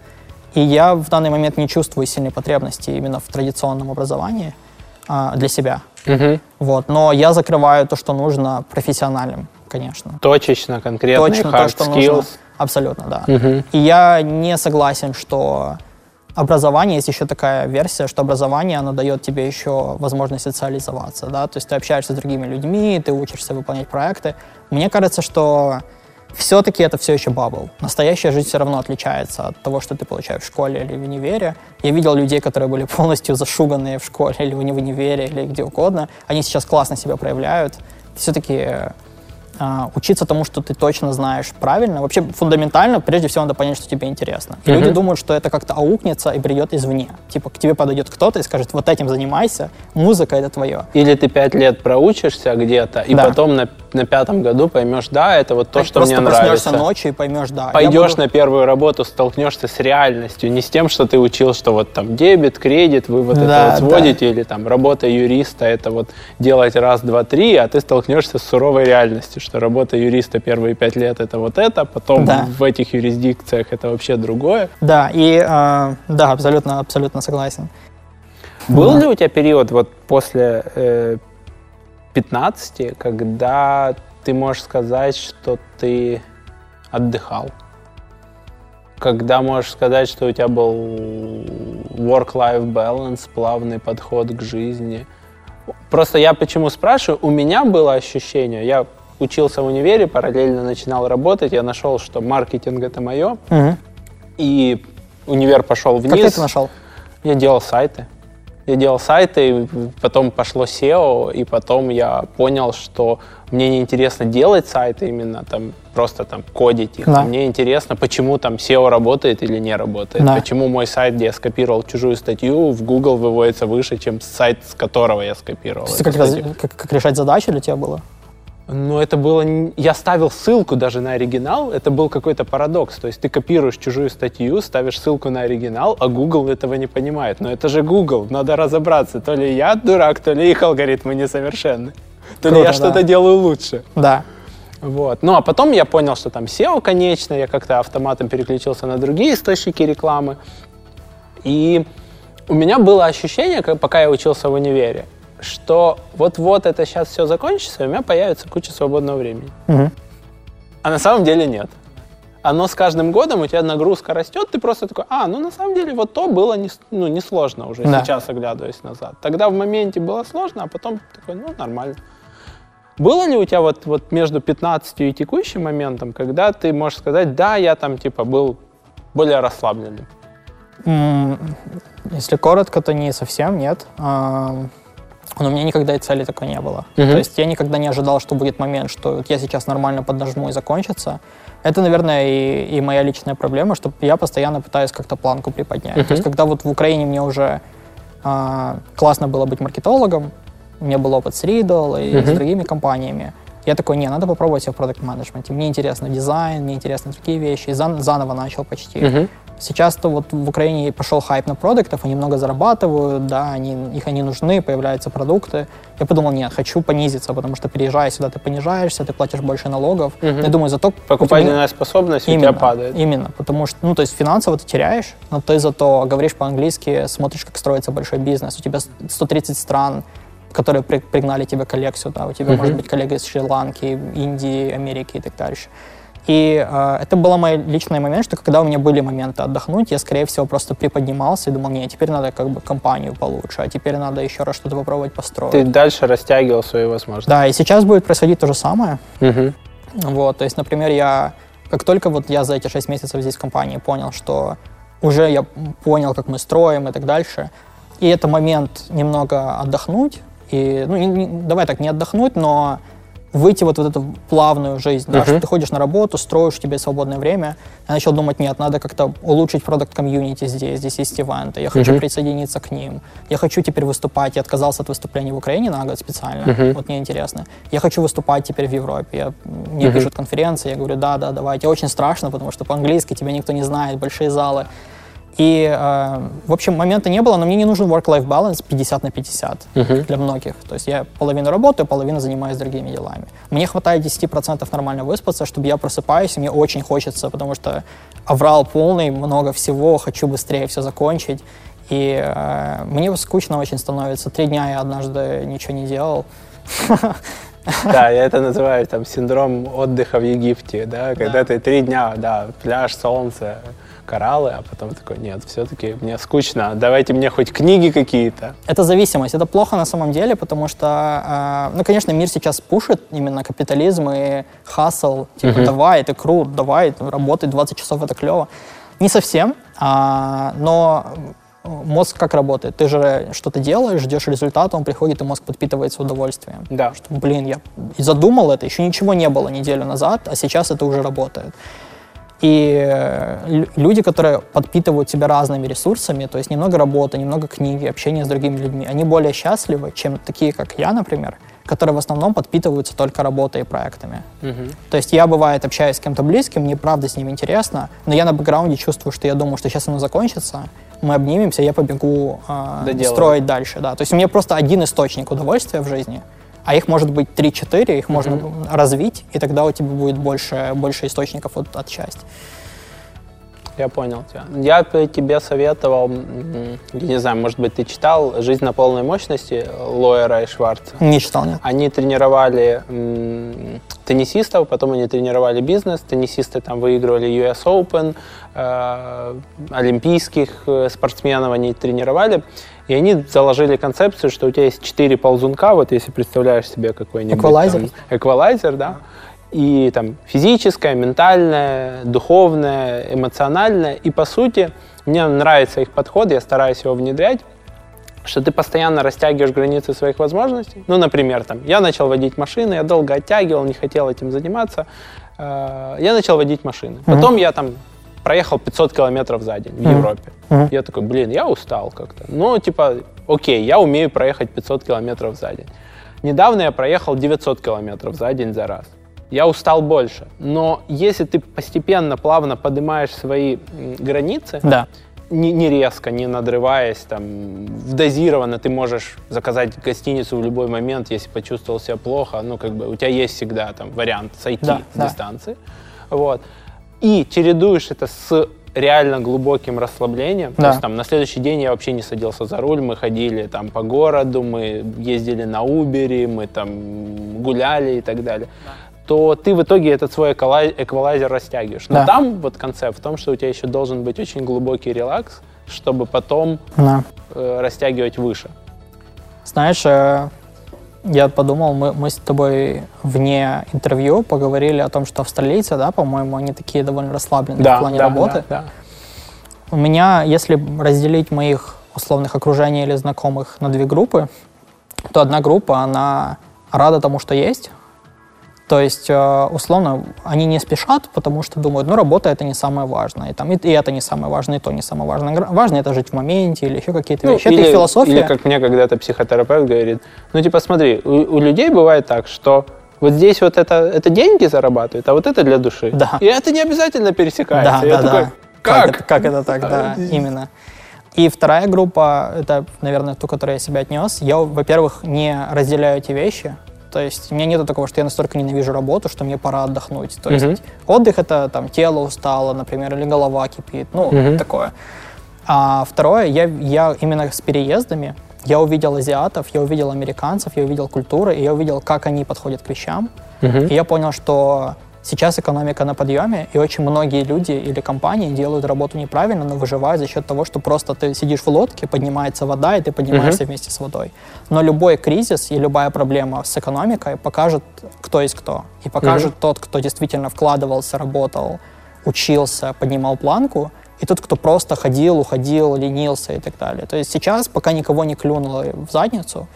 И я в данный момент не чувствую сильной потребности именно в традиционном образовании а, для себя. Мгм. Вот. Но я закрываю то, что нужно профессиональным, конечно. Точечно, конкретно, Точно hard то, что skills. нужно. Абсолютно, да. Мгм. И я не согласен, что образование, есть еще такая версия, что образование, оно дает тебе еще возможность социализоваться, да, то есть ты общаешься с другими людьми, ты учишься выполнять проекты. Мне кажется, что все-таки это все еще бабл. Настоящая жизнь все равно отличается от того, что ты получаешь в школе или в универе. Я видел людей, которые были полностью зашуганные в школе или в уни- в универе или где угодно. Они сейчас классно себя проявляют. Все-таки а, учиться тому, что ты точно знаешь правильно. Вообще фундаментально, прежде всего, надо понять, что тебе интересно. И Мгм. люди думают, что это как-то аукнется и придет извне. Типа к тебе подойдет кто-то и скажет, вот этим занимайся, музыка это твое. Или ты пять лет проучишься где-то, и Да. потом на, на пятом году поймешь, да, это вот то, что Просто мне проснешься нравится. ночью и поймешь, да. Пойдешь буду- на первую работу, столкнешься с реальностью, не с тем, что ты учил, что вот там дебет, кредит, вы вот Да, это вот да. сводите, или там работа юриста, это вот делать раз, два, три, а ты столкнешься с суровой реальностью, что работа юриста первые пять лет это вот это, потом Да. в этих юрисдикциях это вообще другое. Да, и э, да, абсолютно, абсолютно согласен. Был Да. ли у тебя период вот после э, 15, когда ты можешь сказать, что ты отдыхал? Когда можешь сказать, что у тебя был work-life balance, плавный подход к жизни? Просто я почему спрашиваю, у меня было ощущение, я учился в универе, параллельно начинал работать, я нашел, что маркетинг это мое, Мгм. и универ пошел вниз. Как ты это нашел? Я делал сайты. Я делал сайты, и потом пошло SEO, и потом я понял, что мне не интересно делать сайты именно там просто там кодить их. Да. Мне интересно, почему там SEO работает или не работает. Да. Почему мой сайт, где я скопировал чужую статью, в Google выводится выше, чем сайт, с которого я скопировал. То есть как, раз- как- как решать задачи для тебя было? Но это было... Я ставил ссылку даже на оригинал, это был какой-то парадокс. То есть ты копируешь чужую статью, ставишь ссылку на оригинал, а Google этого не понимает. Но это же Google, надо разобраться. То ли я дурак, то ли их алгоритмы несовершенны. То ли Круто, я что-то да. делаю лучше. Да. Вот. Ну, а потом я понял, что там SEO, конечно, я как-то автоматом переключился на другие источники рекламы. И у меня было ощущение, как- пока я учился в универе, что вот-вот это сейчас все закончится, и у меня появится куча свободного времени. Мгм. А на самом деле нет. Оно с каждым годом, у тебя нагрузка растет, ты просто такой, а, ну на самом деле вот то было не, ну, несложно уже Да. сейчас, оглядываясь назад. Тогда в моменте было сложно, а потом такой, ну нормально. Было ли у тебя вот, вот между 15 и текущим моментом, когда ты можешь сказать, да, я там типа был более расслабленным? Если коротко, то не совсем, нет. Но у меня никогда и цели такой не было. Мгм. То есть я никогда не ожидал, что будет момент, что вот я сейчас нормально поднажму и закончится. Это, наверное, и, и моя личная проблема, что я постоянно пытаюсь как-то планку приподнять. Мгм. То есть когда вот в Украине мне уже а, классно было быть маркетологом, у меня был опыт с Riddle и с Мгм. другими компаниями, я такой, не, надо попробовать себя в продукт менеджменте Мне интересно дизайн, мне интересны другие вещи. И зан- заново начал почти. Мгм. Сейчас-то вот в Украине пошел хайп на продуктов, они много зарабатывают, да, они, их они нужны, появляются продукты. Я подумал, нет, хочу понизиться, потому что переезжая сюда, ты понижаешься, ты платишь больше налогов. Мгм. Я думаю, зато... у тебя- Покупательная способность у Именно, тебя падает. Именно, потому что, ну, то есть финансово ты теряешь, но ты зато говоришь по-английски, смотришь, как строится большой бизнес. У тебя 130 стран, которые при- пригнали тебе коллег сюда. У тебя Мгм. может быть коллега из Шри-Ланки, Индии, Америки и так дальше. И э, это был мой личный момент, что когда у меня были моменты отдохнуть, я, скорее всего, просто приподнимался и думал, нет, теперь надо как бы компанию получше, а теперь надо еще раз что-то попробовать построить. Ты дальше растягивал свои возможности. Да, и сейчас будет происходить то же самое. Мгм. Вот, то есть, например, я, как только вот я за эти 6 месяцев здесь в компании понял, что уже я понял, как мы строим и так дальше, и это момент немного отдохнуть, и, ну, не- не- давай так, не отдохнуть, но выйти вот в эту плавную жизнь, да, Мгм. что ты ходишь на работу, строишь у тебя свободное время. Я начал думать, нет, надо как-то улучшить продукт комьюнити здесь, здесь есть ивенты, я хочу Мгм. присоединиться к ним, я хочу теперь выступать, я отказался от выступлений в Украине на год специально, Мгм. вот мне интересно. Я хочу выступать теперь в Европе, я, мне Мгм. пишут конференции, я говорю, да, да, давайте. Очень страшно, потому что по-английски тебя никто не знает, большие залы. И, э, в общем, момента не было, но мне не нужен work-life balance 50 на 50 Мгм. для многих. То есть я половину работаю, половину занимаюсь другими делами. Мне хватает 10% нормально выспаться, чтобы я просыпаюсь, и мне очень хочется, потому что аврал полный, много всего, хочу быстрее все закончить. И э, мне скучно очень становится. Три дня я однажды ничего не делал. Да, я это называю там синдром отдыха в Египте, да, когда ты три дня, да, пляж, солнце, кораллы, а потом такой, нет, все-таки мне скучно, давайте мне хоть книги какие-то. Это зависимость. Это плохо на самом деле, потому что, э, ну, конечно, мир сейчас пушит именно капитализм и хасл. Типа, Мгм. давай, это круто, давай, работай 20 часов, это клево. Не совсем, а, но мозг как работает? Ты же что-то делаешь, ждешь результата, он приходит, и мозг подпитывается удовольствием. Да. Что, блин, я задумал это, еще ничего не было неделю назад, а сейчас это уже работает. И э, люди, которые подпитывают себя разными ресурсами, то есть немного работы, немного книги, общения с другими людьми, они более счастливы, чем такие, как я, например, которые в основном подпитываются только работой и проектами. Мгм. То есть я, бывает, общаюсь с кем-то близким, мне правда с ним интересно, но я на бэкграунде чувствую, что я думаю, что сейчас оно закончится, мы обнимемся, я побегу э, строить дальше. Да. То есть у меня просто один источник удовольствия в жизни, а их может быть 3-4, их можно развить, и тогда у тебя будет больше, больше источников от, от счастья. Я понял тебя. Я бы тебе советовал, я не знаю, может быть, ты читал «Жизнь на полной мощности» Лоера и Шварца? Не читал, нет. Они тренировали теннисистов, потом они тренировали бизнес. Теннисисты там выигрывали US Open, э, олимпийских э, спортсменов они тренировали. И они заложили концепцию, что у тебя есть четыре ползунка, вот если представляешь себе какой-нибудь... Эквалайзер? там, Эквалайзер, да. И там физическое, ментальное, духовное, эмоциональное. И по сути, мне нравится их подход, я стараюсь его внедрять что ты постоянно растягиваешь границы своих возможностей. Ну, например, там, я начал водить машины, я долго оттягивал, не хотел этим заниматься. Э, Я начал водить машины. Потом я там проехал 500 километров за день в Европе. Мгм. Я такой, блин, я устал как-то. Ну, типа, окей, я умею проехать 500 километров за день. Недавно я проехал 900 километров за день за раз. Я устал больше. Но если ты постепенно, плавно поднимаешь свои границы, Да. не, не резко, не надрываясь, там, дозированно ты можешь заказать гостиницу в любой момент, если почувствовал себя плохо, ну, как бы у тебя есть всегда там вариант сойти Да, с да. дистанции, вот, и чередуешь это с реально глубоким расслаблением, то Да. есть там на следующий день я вообще не садился за руль, мы ходили там по городу, мы ездили на Убере, мы там гуляли и так далее, то ты в итоге этот свой эквалай- эквалайзер растягиваешь. Но Да. там вот концепт в том, что у тебя еще должен быть очень глубокий релакс, чтобы потом Да. э, растягивать выше. Знаешь, э, я подумал, мы, мы с тобой вне интервью поговорили о том, что австралийцы, да, по-моему, они такие довольно расслабленные в плане работы. да, У меня, если разделить моих условных окружений или знакомых на две группы, то одна группа, она рада тому, что есть. То есть, э, условно, они не спешат, потому что думают, ну, работа это не самое важное, и, там, и, и это не самое важное, и то не самое важное. Важно это жить в моменте или еще какие-то Ну, вещи. это их философия. или как мне когда-то психотерапевт говорит, ну типа смотри, у, у людей бывает так, что вот здесь вот это, это деньги зарабатывают, а вот это для души. Да. И это не обязательно пересекается. Да, Я да, такой, да. как? это, как это так, да, именно. И вторая группа, это, наверное, ту, которой я себя отнес. Я, во-первых, не разделяю эти вещи. То есть у меня нет такого, что я настолько ненавижу работу, что мне пора отдохнуть. То есть Мгм. отдых это там тело устало, например, или голова кипит, ну, Мгм. такое. А второе, я, я именно с переездами, я увидел азиатов, я увидел американцев, я увидел культуры, и я увидел, как они подходят к вещам. Мгм. И я понял, что сейчас экономика на подъеме, и очень многие люди или компании делают работу неправильно, но выживают за счет того, что просто ты сидишь в лодке, поднимается вода, и ты поднимаешься вместе с водой. Но любой кризис и любая проблема с экономикой покажет, кто есть кто. И покажет тот, кто действительно вкладывался, работал, учился, поднимал планку, и тот, кто просто ходил, уходил, ленился и так далее. То есть сейчас, пока никого не клюнуло в задницу,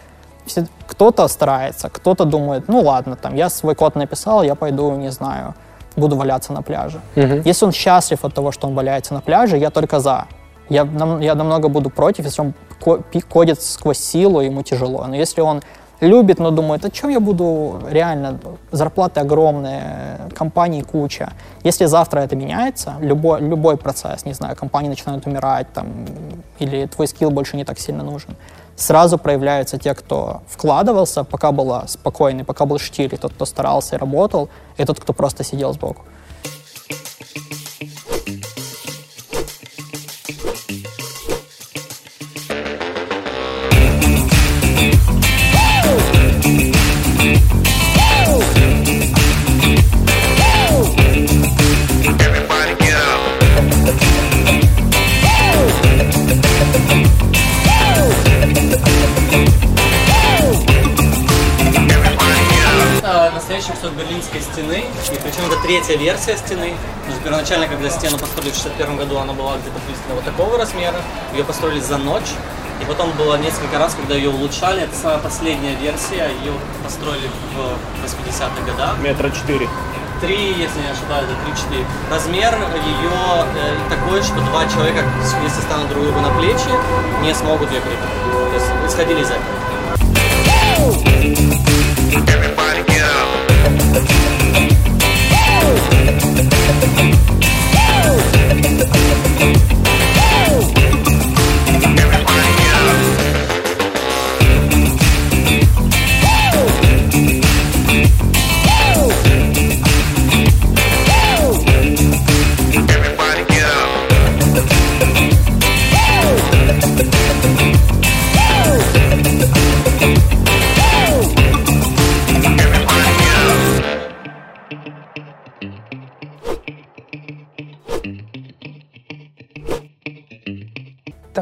все- кто-то старается, кто-то думает, ну ладно, там, я свой код написал, я пойду, не знаю, буду валяться на пляже. Если он счастлив от того, что он валяется на пляже, я только за. Я, нам- я намного буду против, если он кодит сквозь силу, ему тяжело. Но если он любит, но думает, о чем я буду реально, зарплаты огромные, компаний куча. Если завтра это меняется, любой, любой процесс, не знаю, компании начинают умирать, там, или твой скилл больше не так сильно нужен, сразу проявляются те, кто вкладывался, пока было спокойно, пока был штиль, и тот, кто старался и работал, и тот, кто просто сидел сбоку. Настоящий кусок берлинской стены, и причем этот третья версия стены. То есть первоначально, когда стену построили в 61 году, она была где-то приблизительно вот такого размера. Ее построили за ночь. И потом было несколько раз, когда ее улучшали. Это самая последняя версия. Ее построили в 80-х годах. Метра четыре. Три, если не ошибаюсь, да, 3-4. Размер ее э, такой, что два человека, если станут друг другу на плечи, не смогут ее перепрыгнуть. То есть исходили из этого. Everybody get up.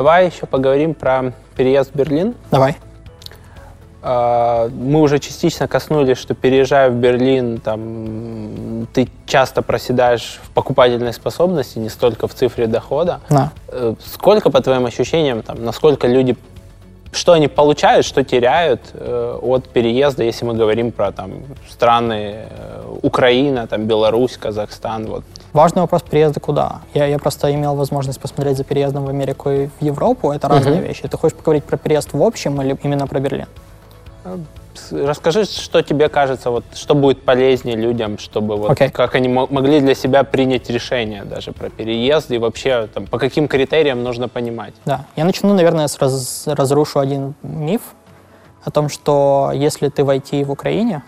Давай еще поговорим про переезд в Берлин. Давай. А, Мы уже частично коснулись, что переезжая в Берлин, там, ты часто проседаешь в покупательной способности, не столько в цифре дохода. Да. Э, Сколько, по твоим ощущениям, там, насколько люди, что они получают, что теряют э, от переезда, если мы говорим про там, страны э, Украина, там, Беларусь, Казахстан, вот. Важный вопрос переезда куда. Я, я просто имел возможность посмотреть за переездом в Америку и в Европу. Это разные вещи. Ты хочешь поговорить про переезд в общем или именно про Берлин? С- Расскажи, что тебе кажется, вот, что будет полезнее людям, чтобы вот, Окей. как они мо- могли для себя принять решение даже про переезд и вообще там, по каким критериям нужно понимать. Да. Я начну, наверное, с раз- разрушу один миф о том, что если ты в IT в Украине,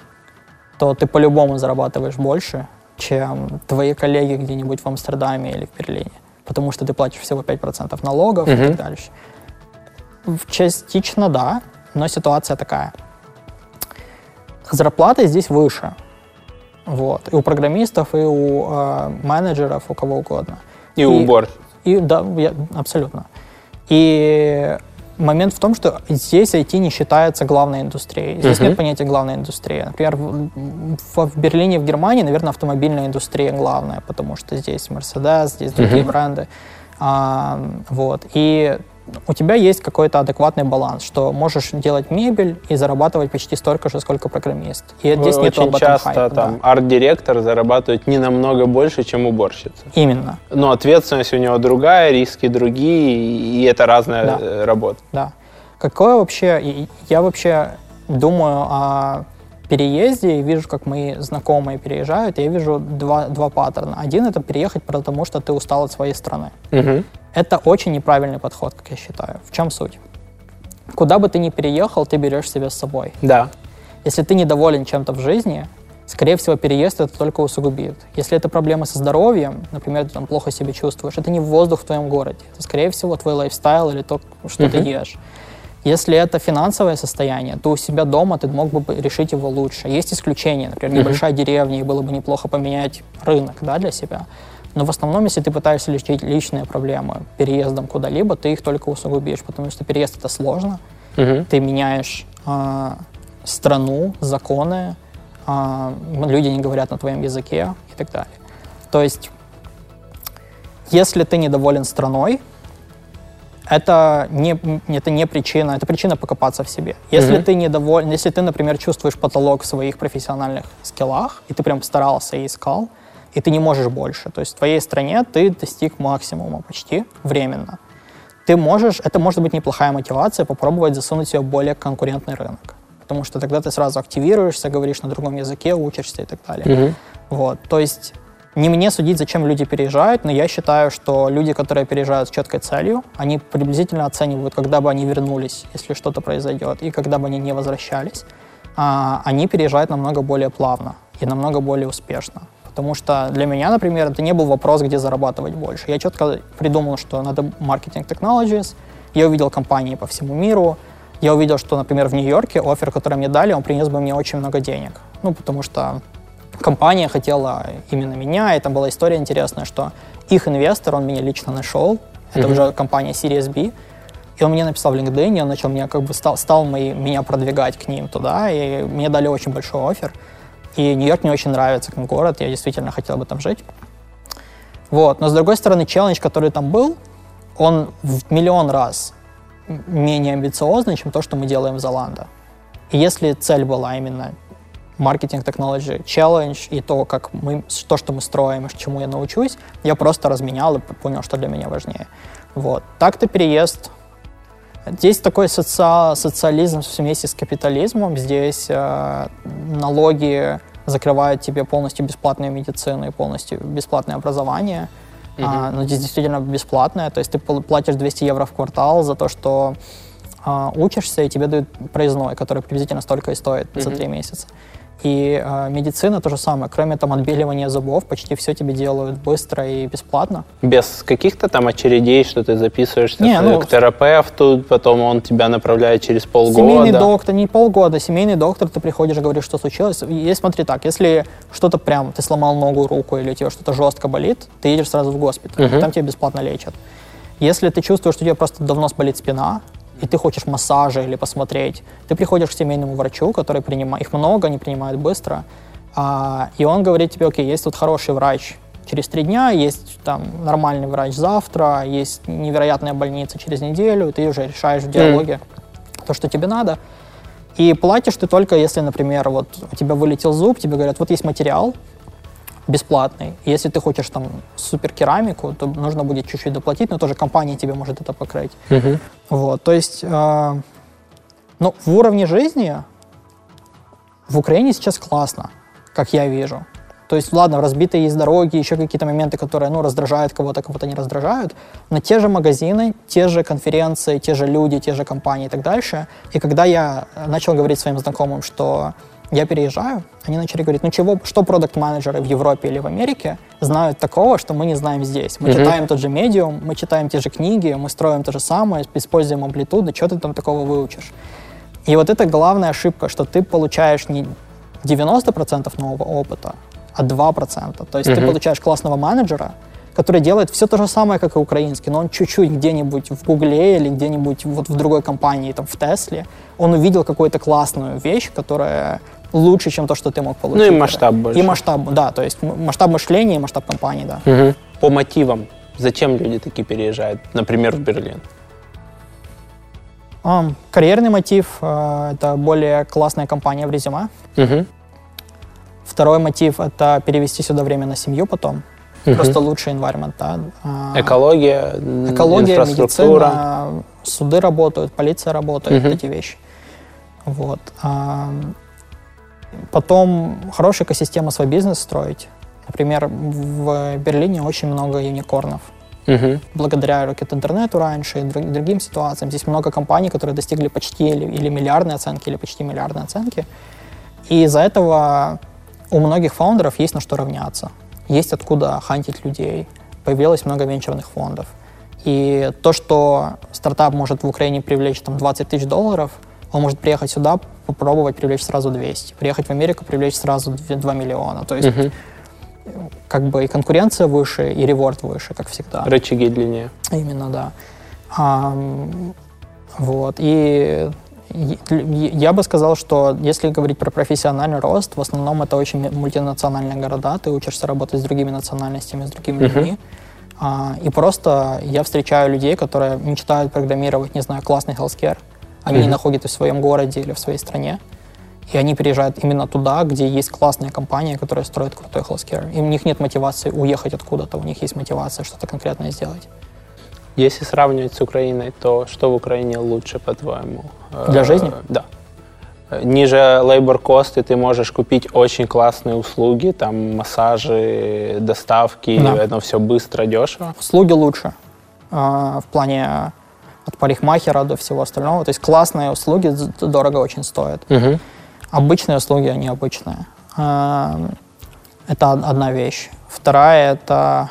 то ты по-любому зарабатываешь больше, чем твои коллеги где-нибудь в Амстердаме или в Берлине. Потому что ты платишь всего 5% налогов и так дальше. Частично да, но ситуация такая. Зарплаты здесь выше. Вот. И у программистов, и у э, менеджеров, у кого угодно. И, убор. И да, я- абсолютно. И момент в том, что здесь IT не считается главной индустрией. Здесь Мгм. нет понятия главной индустрии. Например, в, в- в Берлине, в Германии, наверное, автомобильная индустрия главная, потому что здесь Mercedes, здесь другие бренды. А, вот. И у тебя есть какой-то адекватный баланс, что можешь делать мебель и зарабатывать почти столько же, сколько программист. И здесь нет Очень часто там арт-директор зарабатывает не намного больше, чем уборщица. Именно. Но ответственность у него другая, риски другие, и это разная Да. э, работа. Да. Какое вообще... Я вообще думаю о переезде и вижу, как мои знакомые переезжают, я вижу два, два паттерна. Один — это переехать потому, что ты устал от своей страны. Мгм. Это очень неправильный подход, как я считаю. В чем суть? Куда бы ты ни переехал, ты берешь себя с собой. Да. Если ты недоволен чем-то в жизни, скорее всего, переезд это только усугубит. Если это проблемы со здоровьем, например, ты там плохо себя чувствуешь, это не воздух в твоем городе. Это, скорее всего, твой лайфстайл или то, что ты ешь. Если это финансовое состояние, то у себя дома ты мог бы решить его лучше. Есть исключения, например, небольшая деревня, и было бы неплохо поменять рынок да, для себя. Но в основном, если ты пытаешься лечить личные проблемы переездом куда-либо, ты их только усугубишь, потому что переезд это сложно, Мгм. ты меняешь а, страну, законы, а, люди не говорят на твоем языке и так далее. То есть, если ты недоволен страной, это не, это не причина, это причина покопаться в себе. Если Мгм. ты недоволен, если ты, например, чувствуешь потолок в своих профессиональных скиллах, и ты прям старался и искал, и ты не можешь больше, то есть в твоей стране ты достиг максимума почти временно, ты можешь, это может быть неплохая мотивация попробовать засунуть себя в более конкурентный рынок. Потому что тогда ты сразу активируешься, говоришь на другом языке, учишься и так далее. Мгм. Вот, то есть не мне судить, зачем люди переезжают, но я считаю, что люди, которые переезжают с четкой целью, они приблизительно оценивают, когда бы они вернулись, если что-то произойдет, и когда бы они не возвращались, а, они переезжают намного более плавно и намного более успешно. Потому что для меня, например, это не был вопрос, где зарабатывать больше. Я четко придумал, что надо маркетинг technologies, я увидел компании по всему миру, я увидел, что, например, в Нью-Йорке офер, который мне дали, он принес бы мне очень много денег. Ну, потому что компания хотела именно меня, и там была история интересная, что их инвестор, он меня лично нашел, это уже компания Series B, и он мне написал в LinkedIn, и он начал меня как бы стал, стал мои, меня продвигать к ним туда, и мне дали очень большой офер. И Нью-Йорк мне очень нравится как город, я действительно хотел бы там жить. Вот. Но с другой стороны, челлендж, который там был, он в миллион раз менее амбициозный, чем то, что мы делаем в Золандо. И если цель была именно маркетинг technology challenge и то, как мы, то, что мы строим и чему я научусь, я просто разменял и понял, что для меня важнее. Вот. Так-то переезд. Здесь такой соци... социализм вместе с капитализмом. Здесь э, налоги закрывают тебе полностью бесплатную медицину и полностью бесплатное образование. Mm-hmm. А, но здесь действительно бесплатное. То есть ты платишь 200 евро в квартал за то, что а, учишься, и тебе дают проездной, который приблизительно столько и стоит mm-hmm. за три месяца. И э, медицина то же самое. Кроме там отбеливания зубов, почти все тебе делают быстро и бесплатно. Без каких-то там очередей, что ты записываешься Не, ну, к терапевту, потом он тебя направляет через полгода. Семейный доктор, не полгода, семейный доктор, ты приходишь, говоришь, что случилось. И смотри так, если что-то прям, ты сломал ногу, руку или у тебя что-то жестко болит, ты едешь сразу в госпиталь, угу. там тебя бесплатно лечат. Если ты чувствуешь, что у тебя просто давно болит спина, и ты хочешь массажа или посмотреть, ты приходишь к семейному врачу, который принимает, их много, они принимают быстро, а, и он говорит тебе, окей, есть тут хороший врач через три дня, есть там нормальный врач завтра, есть невероятная больница через неделю, и ты уже решаешь в диалоге mm. то, что тебе надо. И платишь ты только, если, например, вот у тебя вылетел зуб, тебе говорят, вот есть материал, бесплатный. Если ты хочешь там супер керамику, то нужно будет чуть-чуть доплатить, но тоже компания тебе может это покрыть. Uh-huh. Вот, то есть, э, ну, в уровне жизни в Украине сейчас классно, как я вижу. То есть, ладно, разбитые есть дороги, еще какие-то моменты, которые, ну, раздражают кого-то, кого-то не раздражают, но те же магазины, те же конференции, те же люди, те же компании и так дальше. И когда я начал говорить своим знакомым, что я переезжаю, они начали говорить, ну чего, что продукт-менеджеры в Европе или в Америке знают такого, что мы не знаем здесь. Мы mm-hmm. читаем тот же медиум, мы читаем те же книги, мы строим то же самое, используем амплитуду, что ты там такого выучишь. И вот это главная ошибка, что ты получаешь не 90% нового опыта, а 2%. То есть mm-hmm. ты получаешь классного менеджера, который делает все то же самое, как и украинский, но он чуть-чуть где-нибудь в Гугле или где-нибудь вот в другой компании, там в Тесле, он увидел какую-то классную вещь, которая лучше, чем то, что ты мог получить. Ну и масштаб больше. И масштаб, да, то есть масштаб мышления и масштаб компании, да. Угу. По мотивам, зачем люди такие переезжают, например, в Берлин? Um, карьерный мотив uh, это более классная компания в резюме. Угу. Второй мотив это перевести сюда время на семью потом. Угу. Просто лучший environment, да. Uh, экология, экология, инфраструктура. медицина, суды работают, полиция работает, угу. эти вещи. Вот. Потом хорошая экосистема свой бизнес строить. Например, в Берлине очень много юникорнов. Угу. Благодаря Rocket интернету раньше и другим ситуациям. Здесь много компаний, которые достигли почти или, или миллиардной оценки, или почти миллиардной оценки. И из-за этого у многих фаундеров есть на что равняться. Есть откуда хантить людей. Появилось много венчурных фондов. И то, что стартап может в Украине привлечь там, 20 тысяч долларов, он может приехать сюда, попробовать привлечь сразу 200. Приехать в Америку, привлечь сразу 2 миллиона. То есть угу. как бы и конкуренция выше, и реворд выше, как всегда. Рычаги длиннее. Именно, да. А, вот. И я бы сказал, что если говорить про профессиональный рост, в основном это очень мультинациональные города, ты учишься работать с другими национальностями, с другими uh-huh. людьми. А, и просто я встречаю людей, которые мечтают программировать, не знаю, классный healthcare, они mm-hmm. находятся в своем городе или в своей стране, и они переезжают именно туда, где есть классная компания, которая строит крутой healthcare. И у них нет мотивации уехать откуда-то, у них есть мотивация что-то конкретное сделать. Если сравнивать с Украиной, то что в Украине лучше, по-твоему? Для жизни? Э, да. Ниже labor cost, и ты можешь купить очень классные услуги, там массажи, доставки, да. это все быстро, дешево. Услуги лучше. А, в плане от парикмахера до всего остального. То есть классные услуги дорого очень стоят. Угу. Обычные услуги, они обычные. Эм, это одна вещь. Вторая — это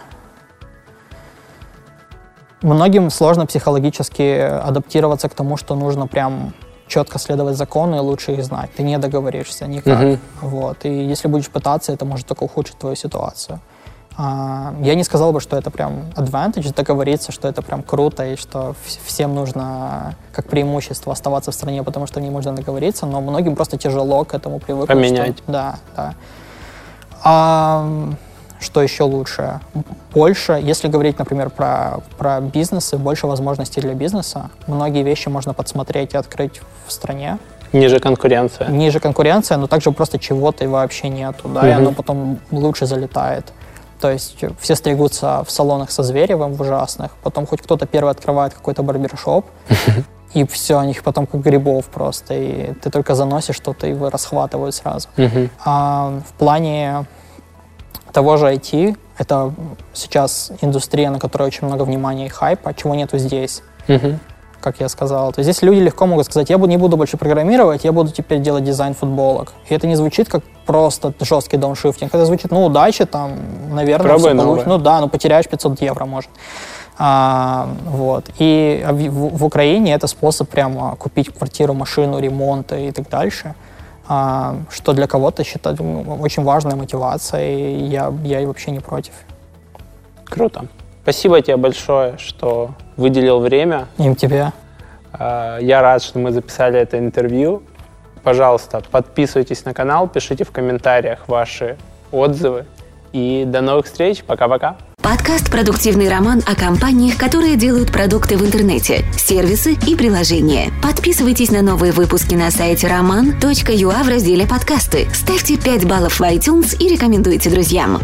многим сложно психологически адаптироваться к тому, что нужно прям четко следовать закону и лучше их знать. Ты не договоришься никак. Угу. Вот. И если будешь пытаться, это может только ухудшить твою ситуацию. А, я не сказал бы, что это прям advantage, договориться, что это прям круто и что всем нужно как преимущество оставаться в стране, потому что не можно договориться, но многим просто тяжело к этому привыкнуть. Поменять. Что, да, да. А, что еще лучше? Больше, если говорить, например, про, про бизнесы, больше возможностей для бизнеса. Многие вещи можно подсмотреть и открыть в стране. Ниже конкуренция. Ниже конкуренция, но также просто чего-то и вообще нету, да, угу. и оно потом лучше залетает. То есть все стригутся в салонах со Зверевым, в ужасных, потом хоть кто-то первый открывает какой-то барбершоп, и все, у них потом как грибов просто, и ты только заносишь что-то, и вы расхватывают сразу. А в плане того же IT, это сейчас индустрия, на которой очень много внимания и хайпа, чего нету здесь как я сказал. То есть здесь люди легко могут сказать, я не буду больше программировать, я буду теперь делать дизайн футболок. И это не звучит как просто жесткий дауншифтинг. Это звучит, ну, удачи, там, наверное, Пробуй все получится. Ну да, ну потеряешь 500 евро, может. А, вот. И в, в Украине это способ прямо купить квартиру, машину, ремонт и так дальше. А, что для кого-то считать ну, очень важная мотивация, и я, я вообще не против. Круто. Спасибо тебе большое, что выделил время. Им тебе. А, я рад, что мы записали это интервью. Пожалуйста, подписывайтесь на канал, пишите в комментариях ваши отзывы. И до новых встреч. Пока-пока. Подкаст «Продуктивный роман» о компаниях, которые делают продукты в интернете, сервисы и приложения. Подписывайтесь на новые выпуски на сайте roman.ua в разделе «Подкасты». Ставьте 5 баллов в iTunes и рекомендуйте друзьям.